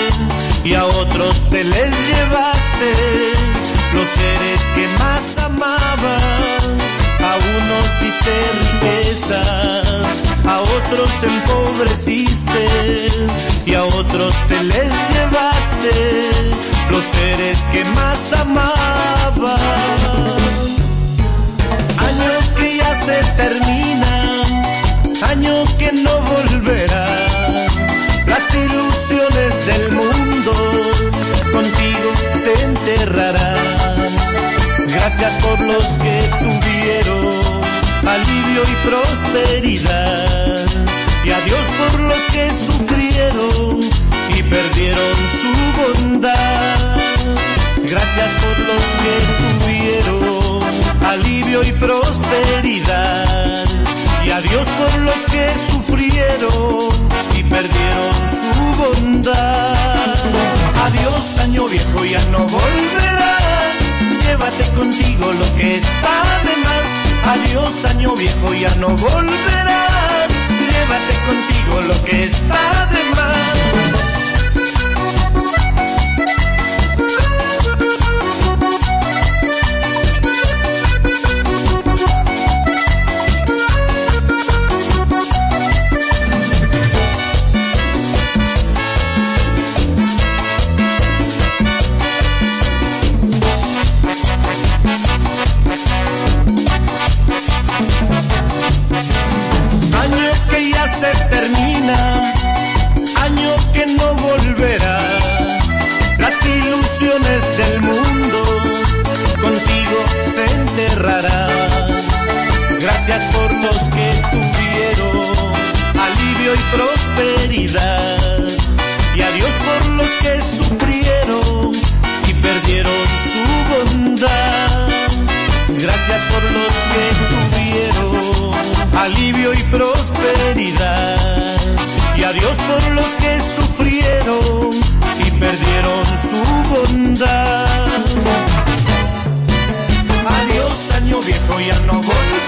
y a otros te les llevaste los seres que más amaban. A unos diste riquezas, a otros empobreciste y a otros te les llevaste los seres que más amaban. Año que ya se termina, año que no volverá. Las ilusiones del mundo contigo se enterrarán. Gracias por los que alivio y prosperidad. Y adiós por los que sufrieron y perdieron su bondad. Gracias por los que tuvieron alivio y prosperidad. Y adiós por los que sufrieron y perdieron su bondad. Adiós año viejo, ya no volverás. Llévate contigo lo que está de más. Adiós año viejo, ya no volverás. Llévate contigo lo que está de más. Los que tuvieron alivio y prosperidad. Y adiós por los que sufrieron y perdieron su bondad. Gracias por los que tuvieron alivio y prosperidad. Y adiós por los que sufrieron y perdieron su bondad. Adiós año viejo, ya no volverás.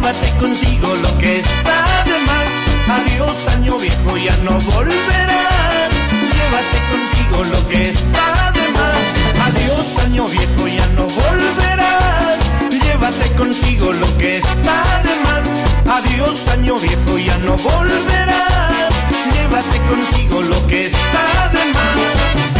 Llévate contigo lo que está de más. Adiós año viejo, ya no volverás. Llévate contigo lo que está de más. Adiós año viejo, ya no volverás. Llévate contigo lo que está de más. Adiós año viejo, ya no volverás. Llévate contigo lo que está de más.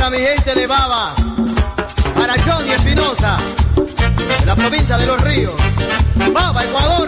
para mi gente de Baba, para Johnny Espinosa, de la provincia de Los Ríos, Baba, Ecuador.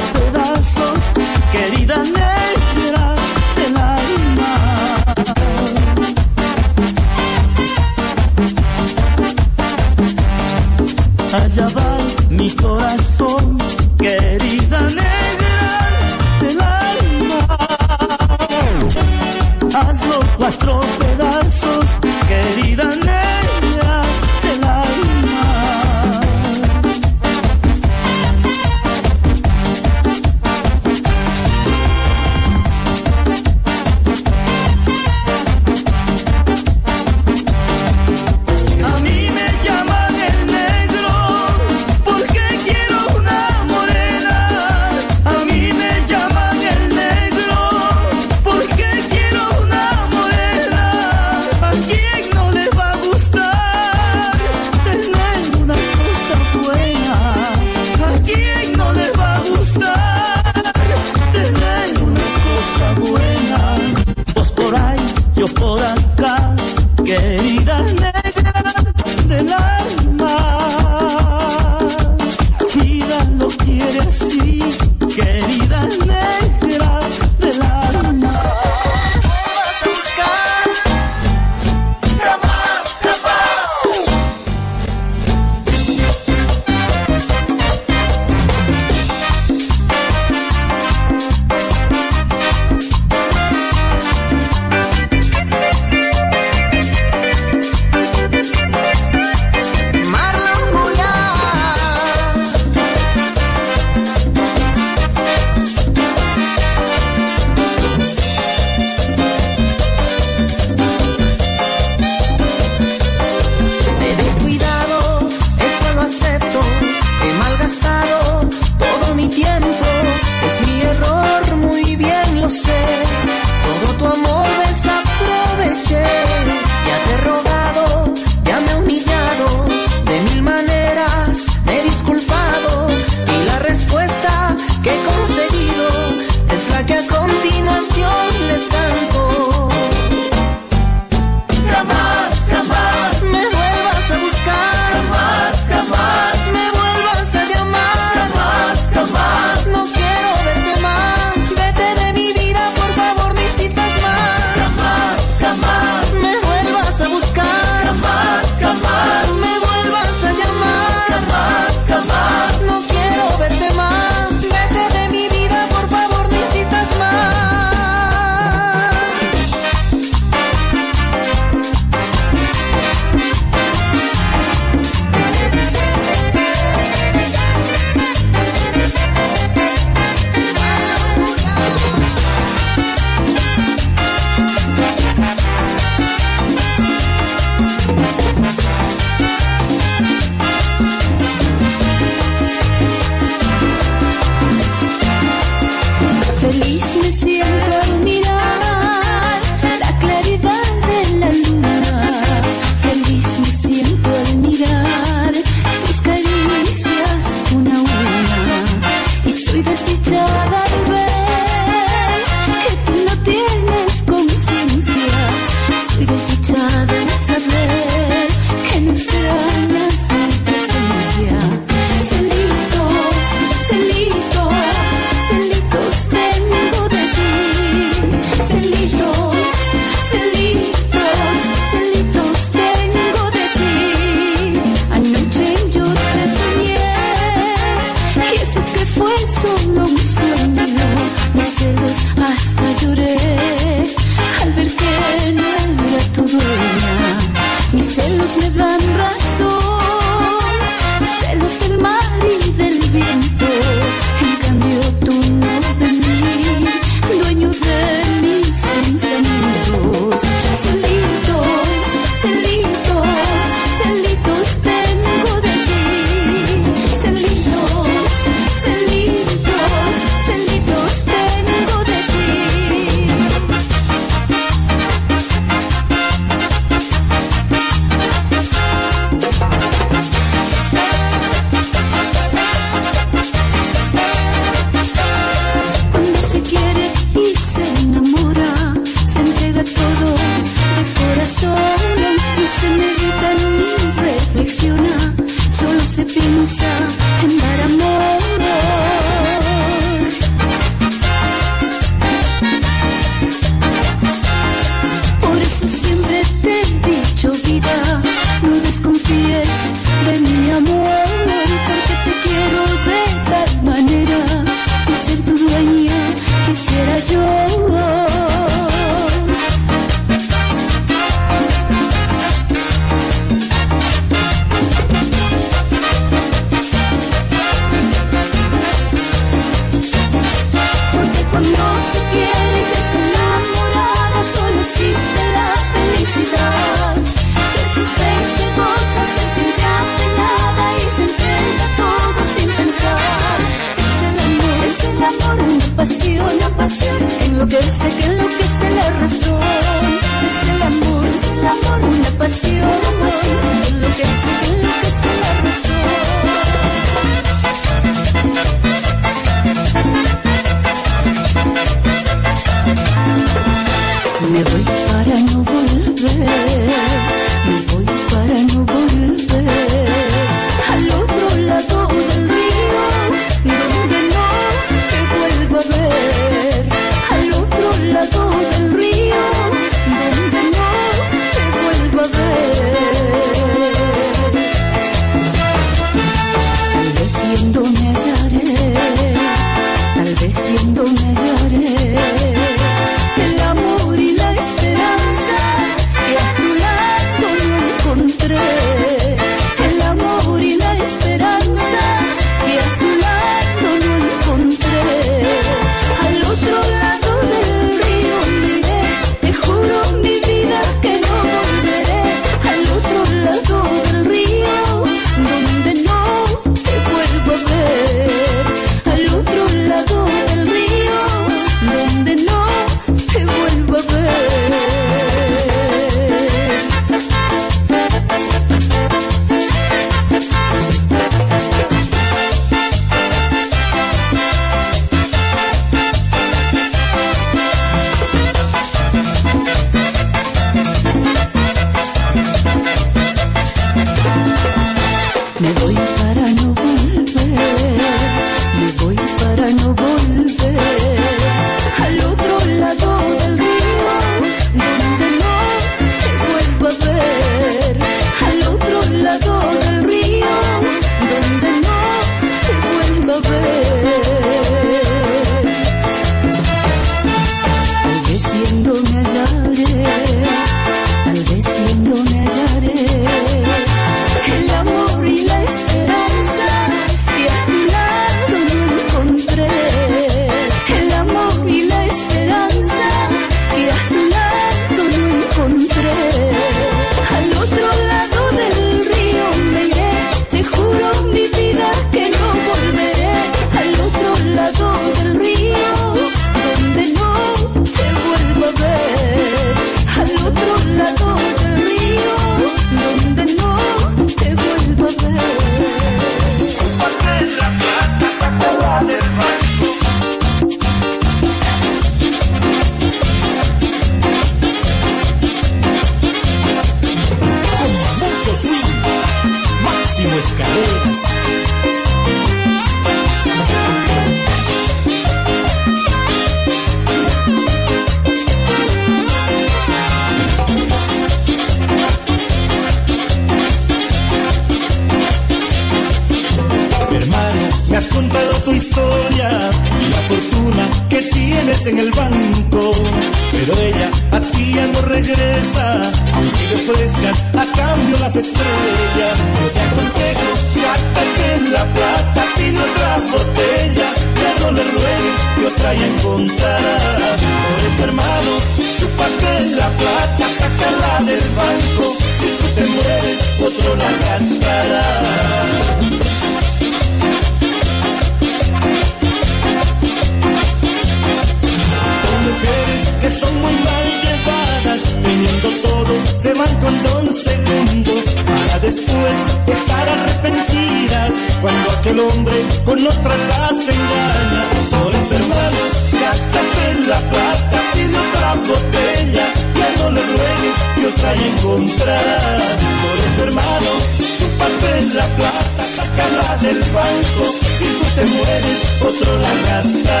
Si tú te mueres, otro la gastará.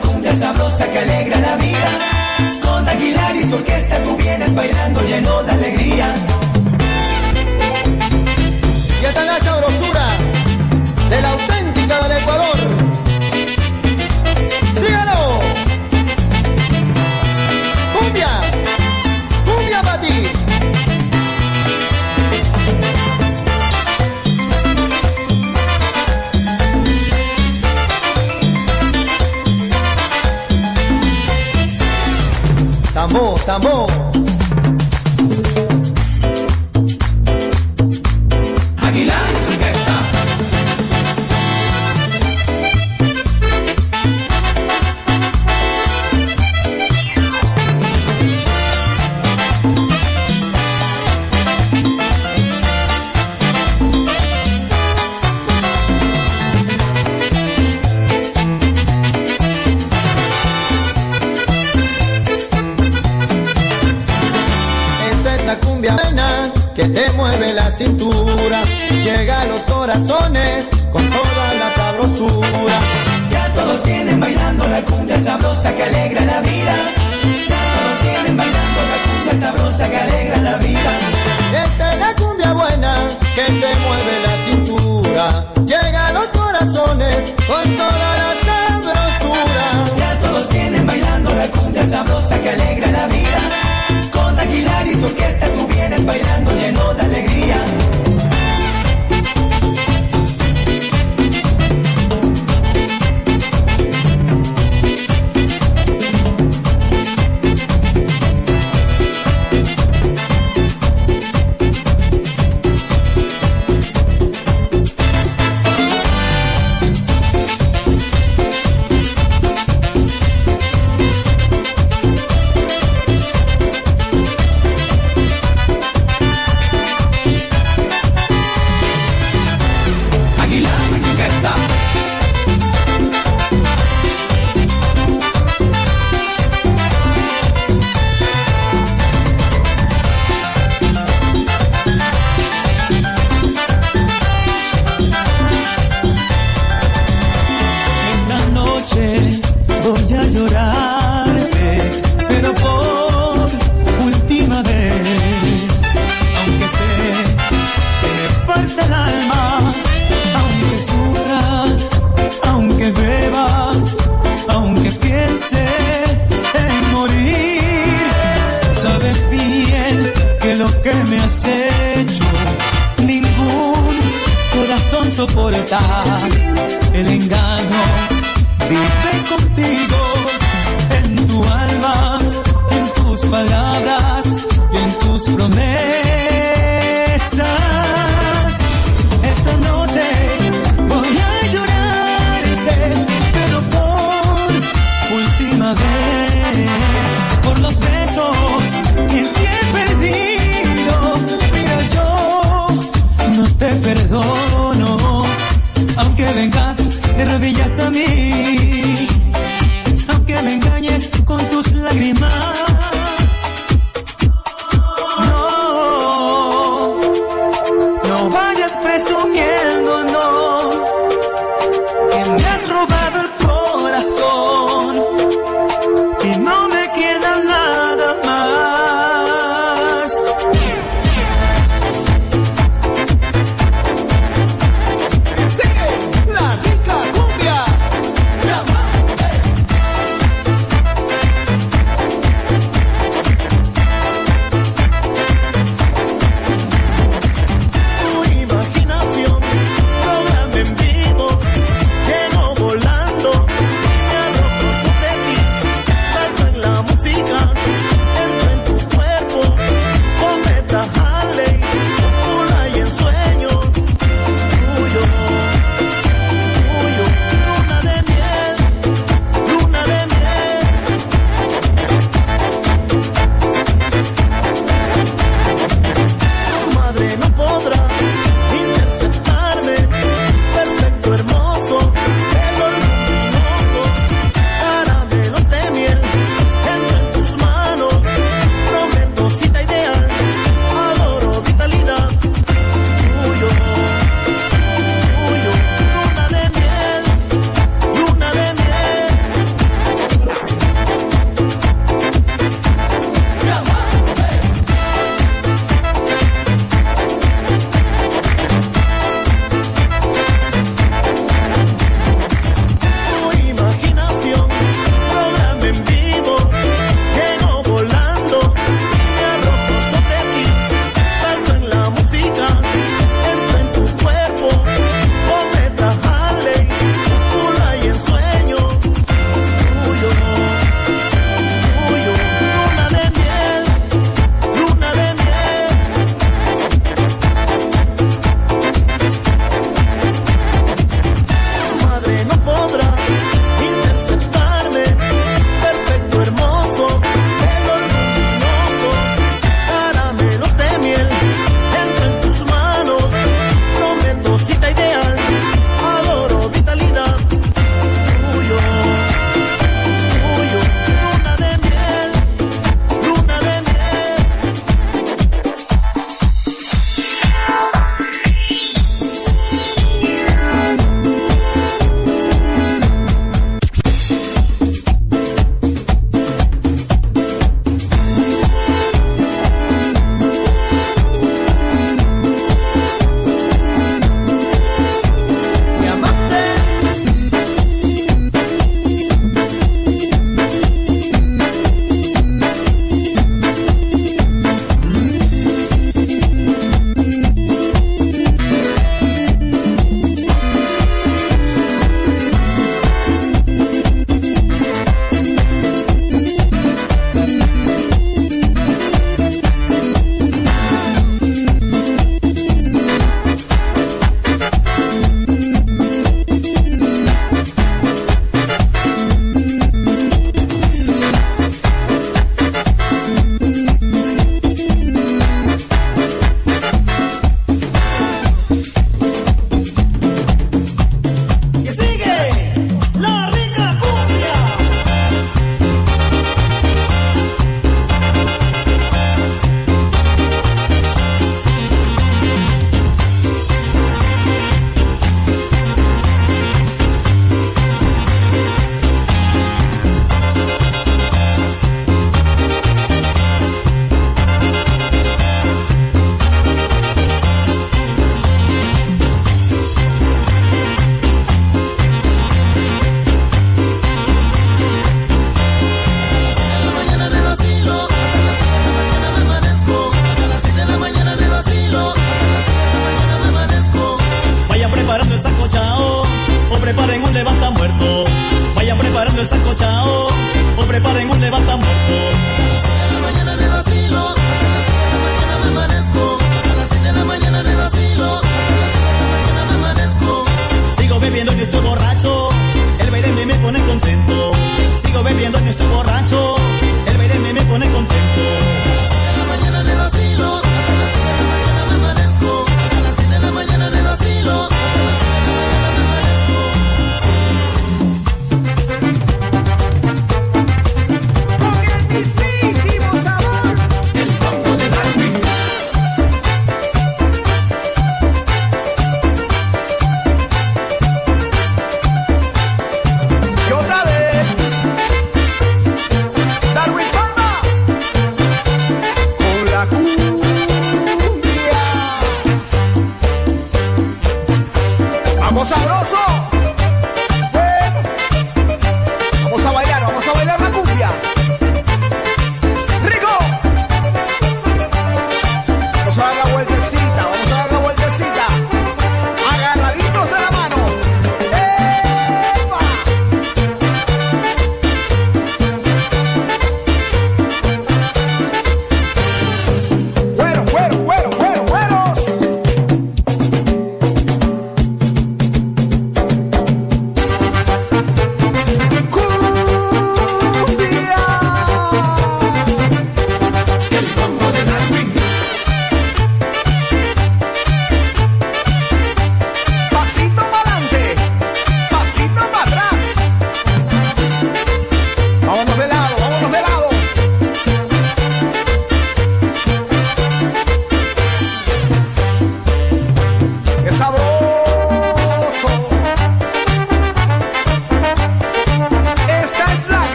una cumbia sabrosa que alegra la vida. Con Aguilar y su orquesta tú vienes bailando lleno de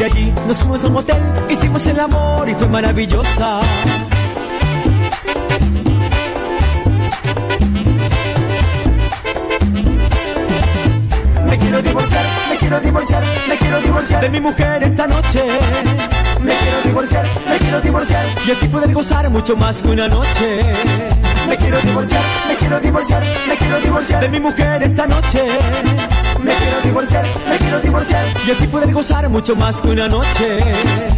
De allí nos fuimos a un motel, hicimos el amor y fue maravillosa. Me quiero divorciar, me quiero divorciar, me quiero divorciar de mi mujer esta noche. Me quiero divorciar, me quiero divorciar y así poder gozar mucho más que una noche. Me quiero divorciar, me quiero divorciar, me quiero divorciar de mi mujer esta noche me quiero divorciar, me quiero divorciar y así poder gozar mucho más que una noche.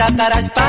da da da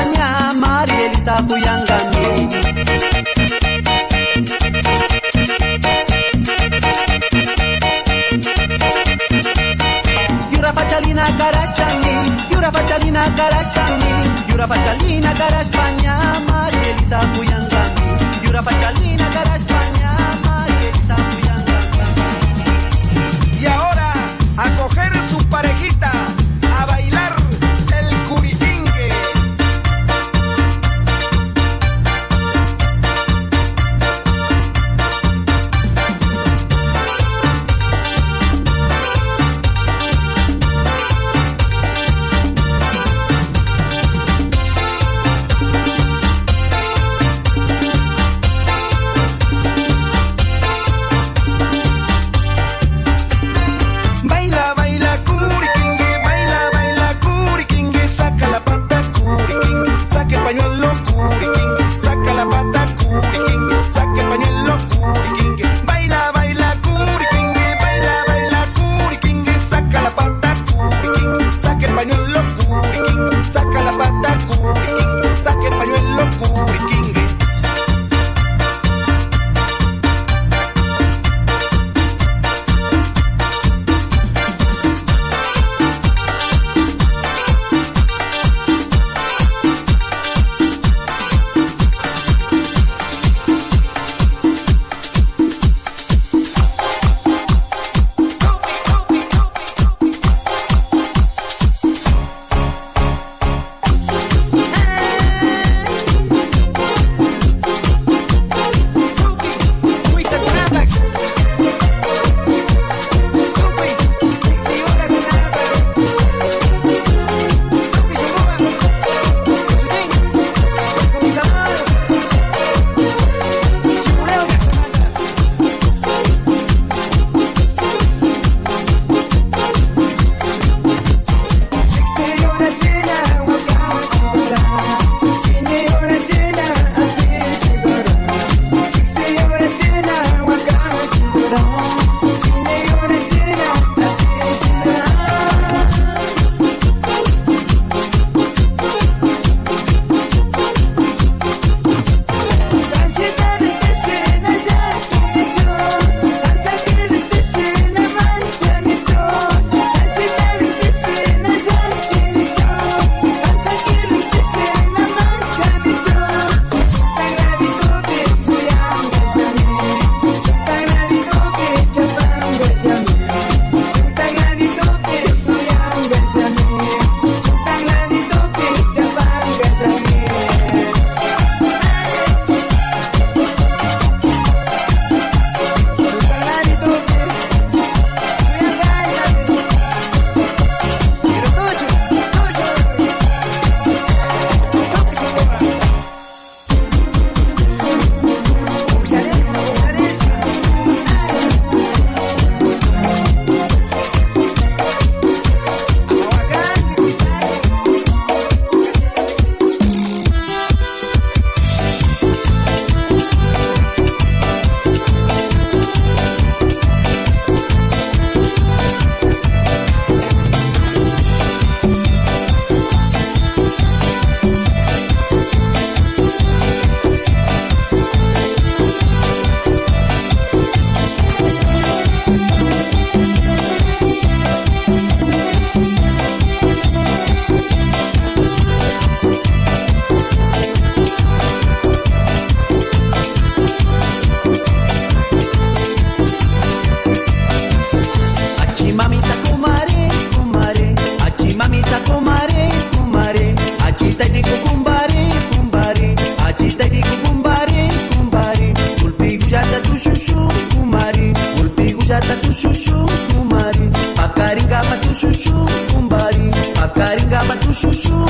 so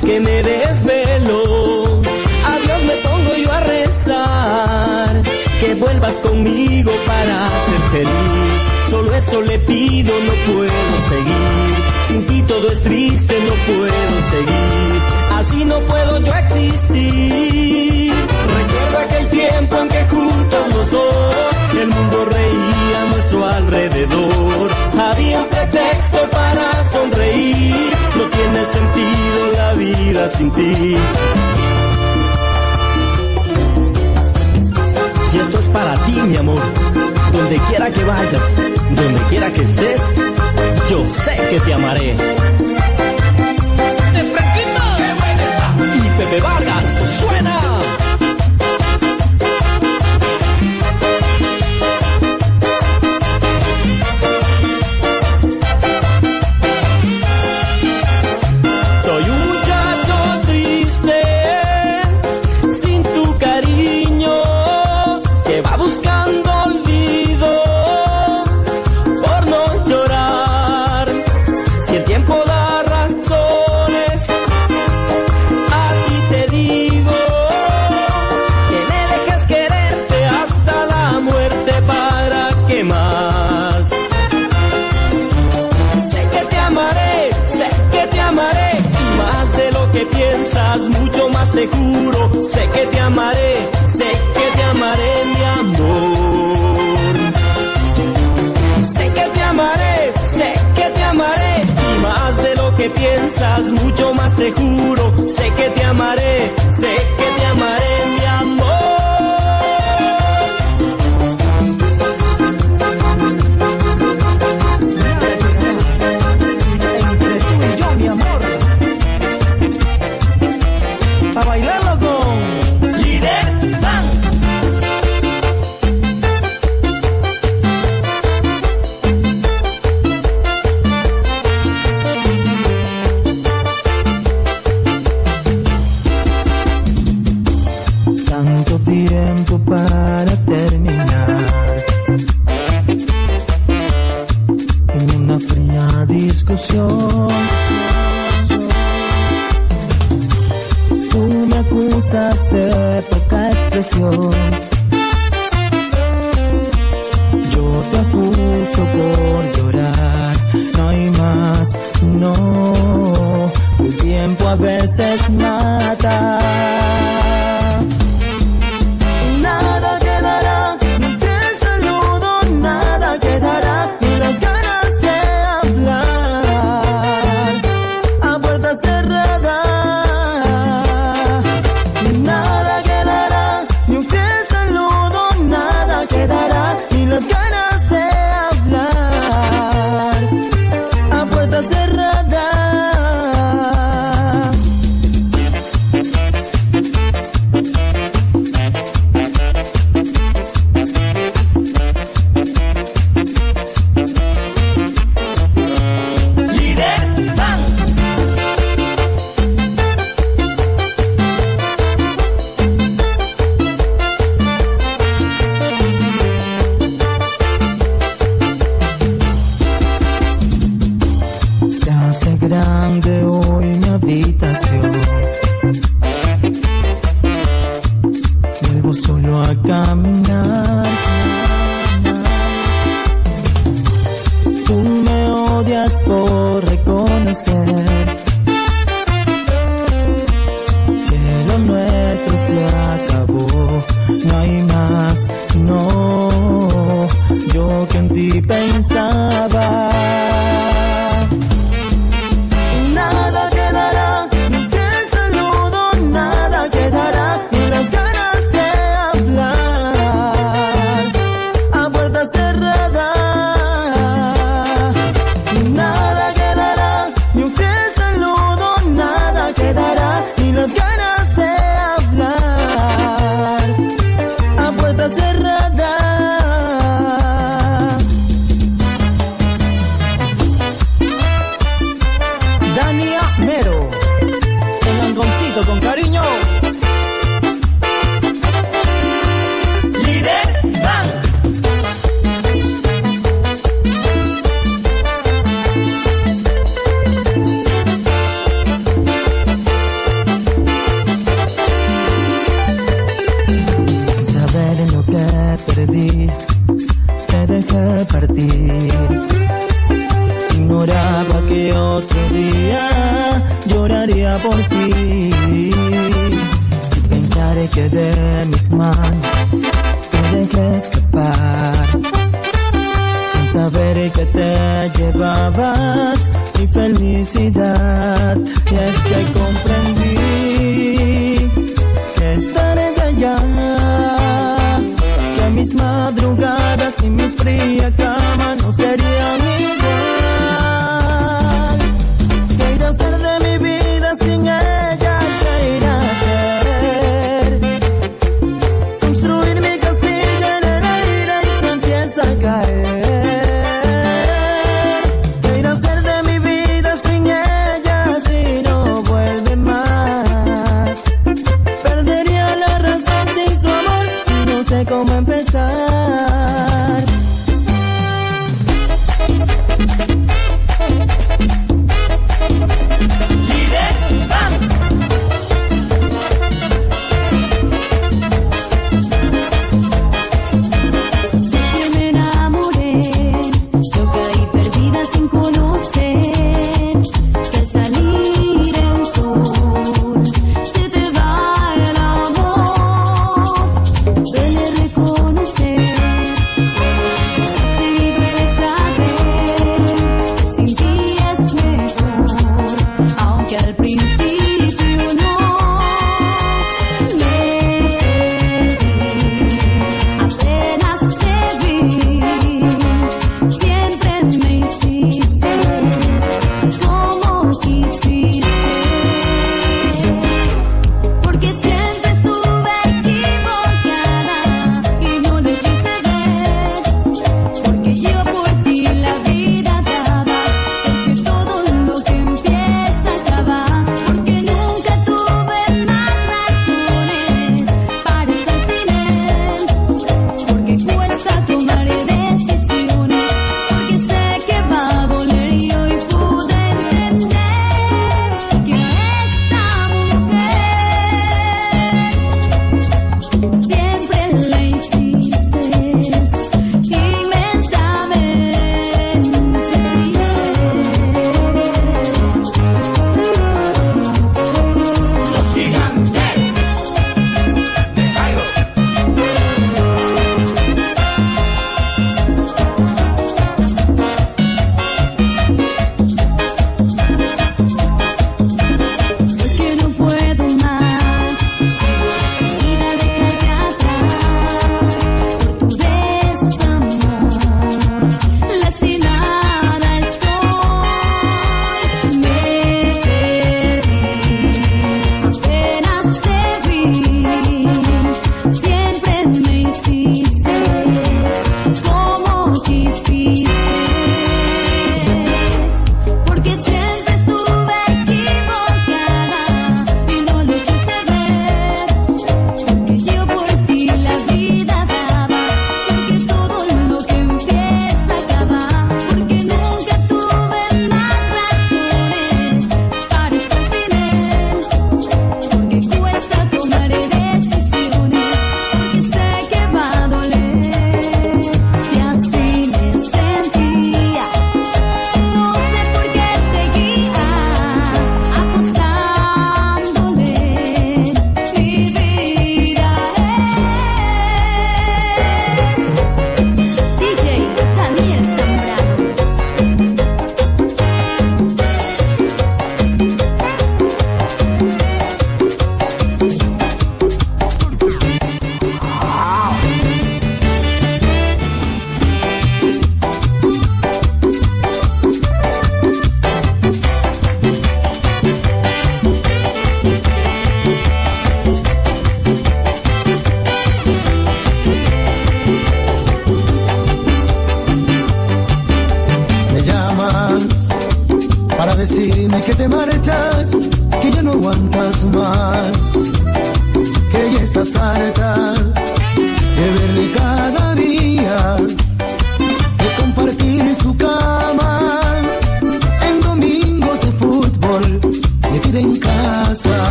Que me desvelo, a Dios me pongo yo a rezar. Que vuelvas conmigo para ser feliz. Solo eso le pido, no puedo seguir. Sin ti todo es triste, no puedo seguir. Así no puedo yo existir. Recuerda aquel tiempo en que juntos los dos el mundo reía a nuestro alrededor. Había un pretexto para sonreír. No tiene sentido la vida sin ti. Y esto es para ti, mi amor. Donde quiera que vayas, donde quiera que estés, yo sé que te amaré. ¡De Franquito! ¡Qué bueno está! Y Pepe Vargas, suena. Sé que te amaré, sé que te amaré, mi amor. Sé que te amaré, sé que te amaré, más de lo que piensas, mucho más te juro. Sé que te amaré, sé que te amaré, fría cama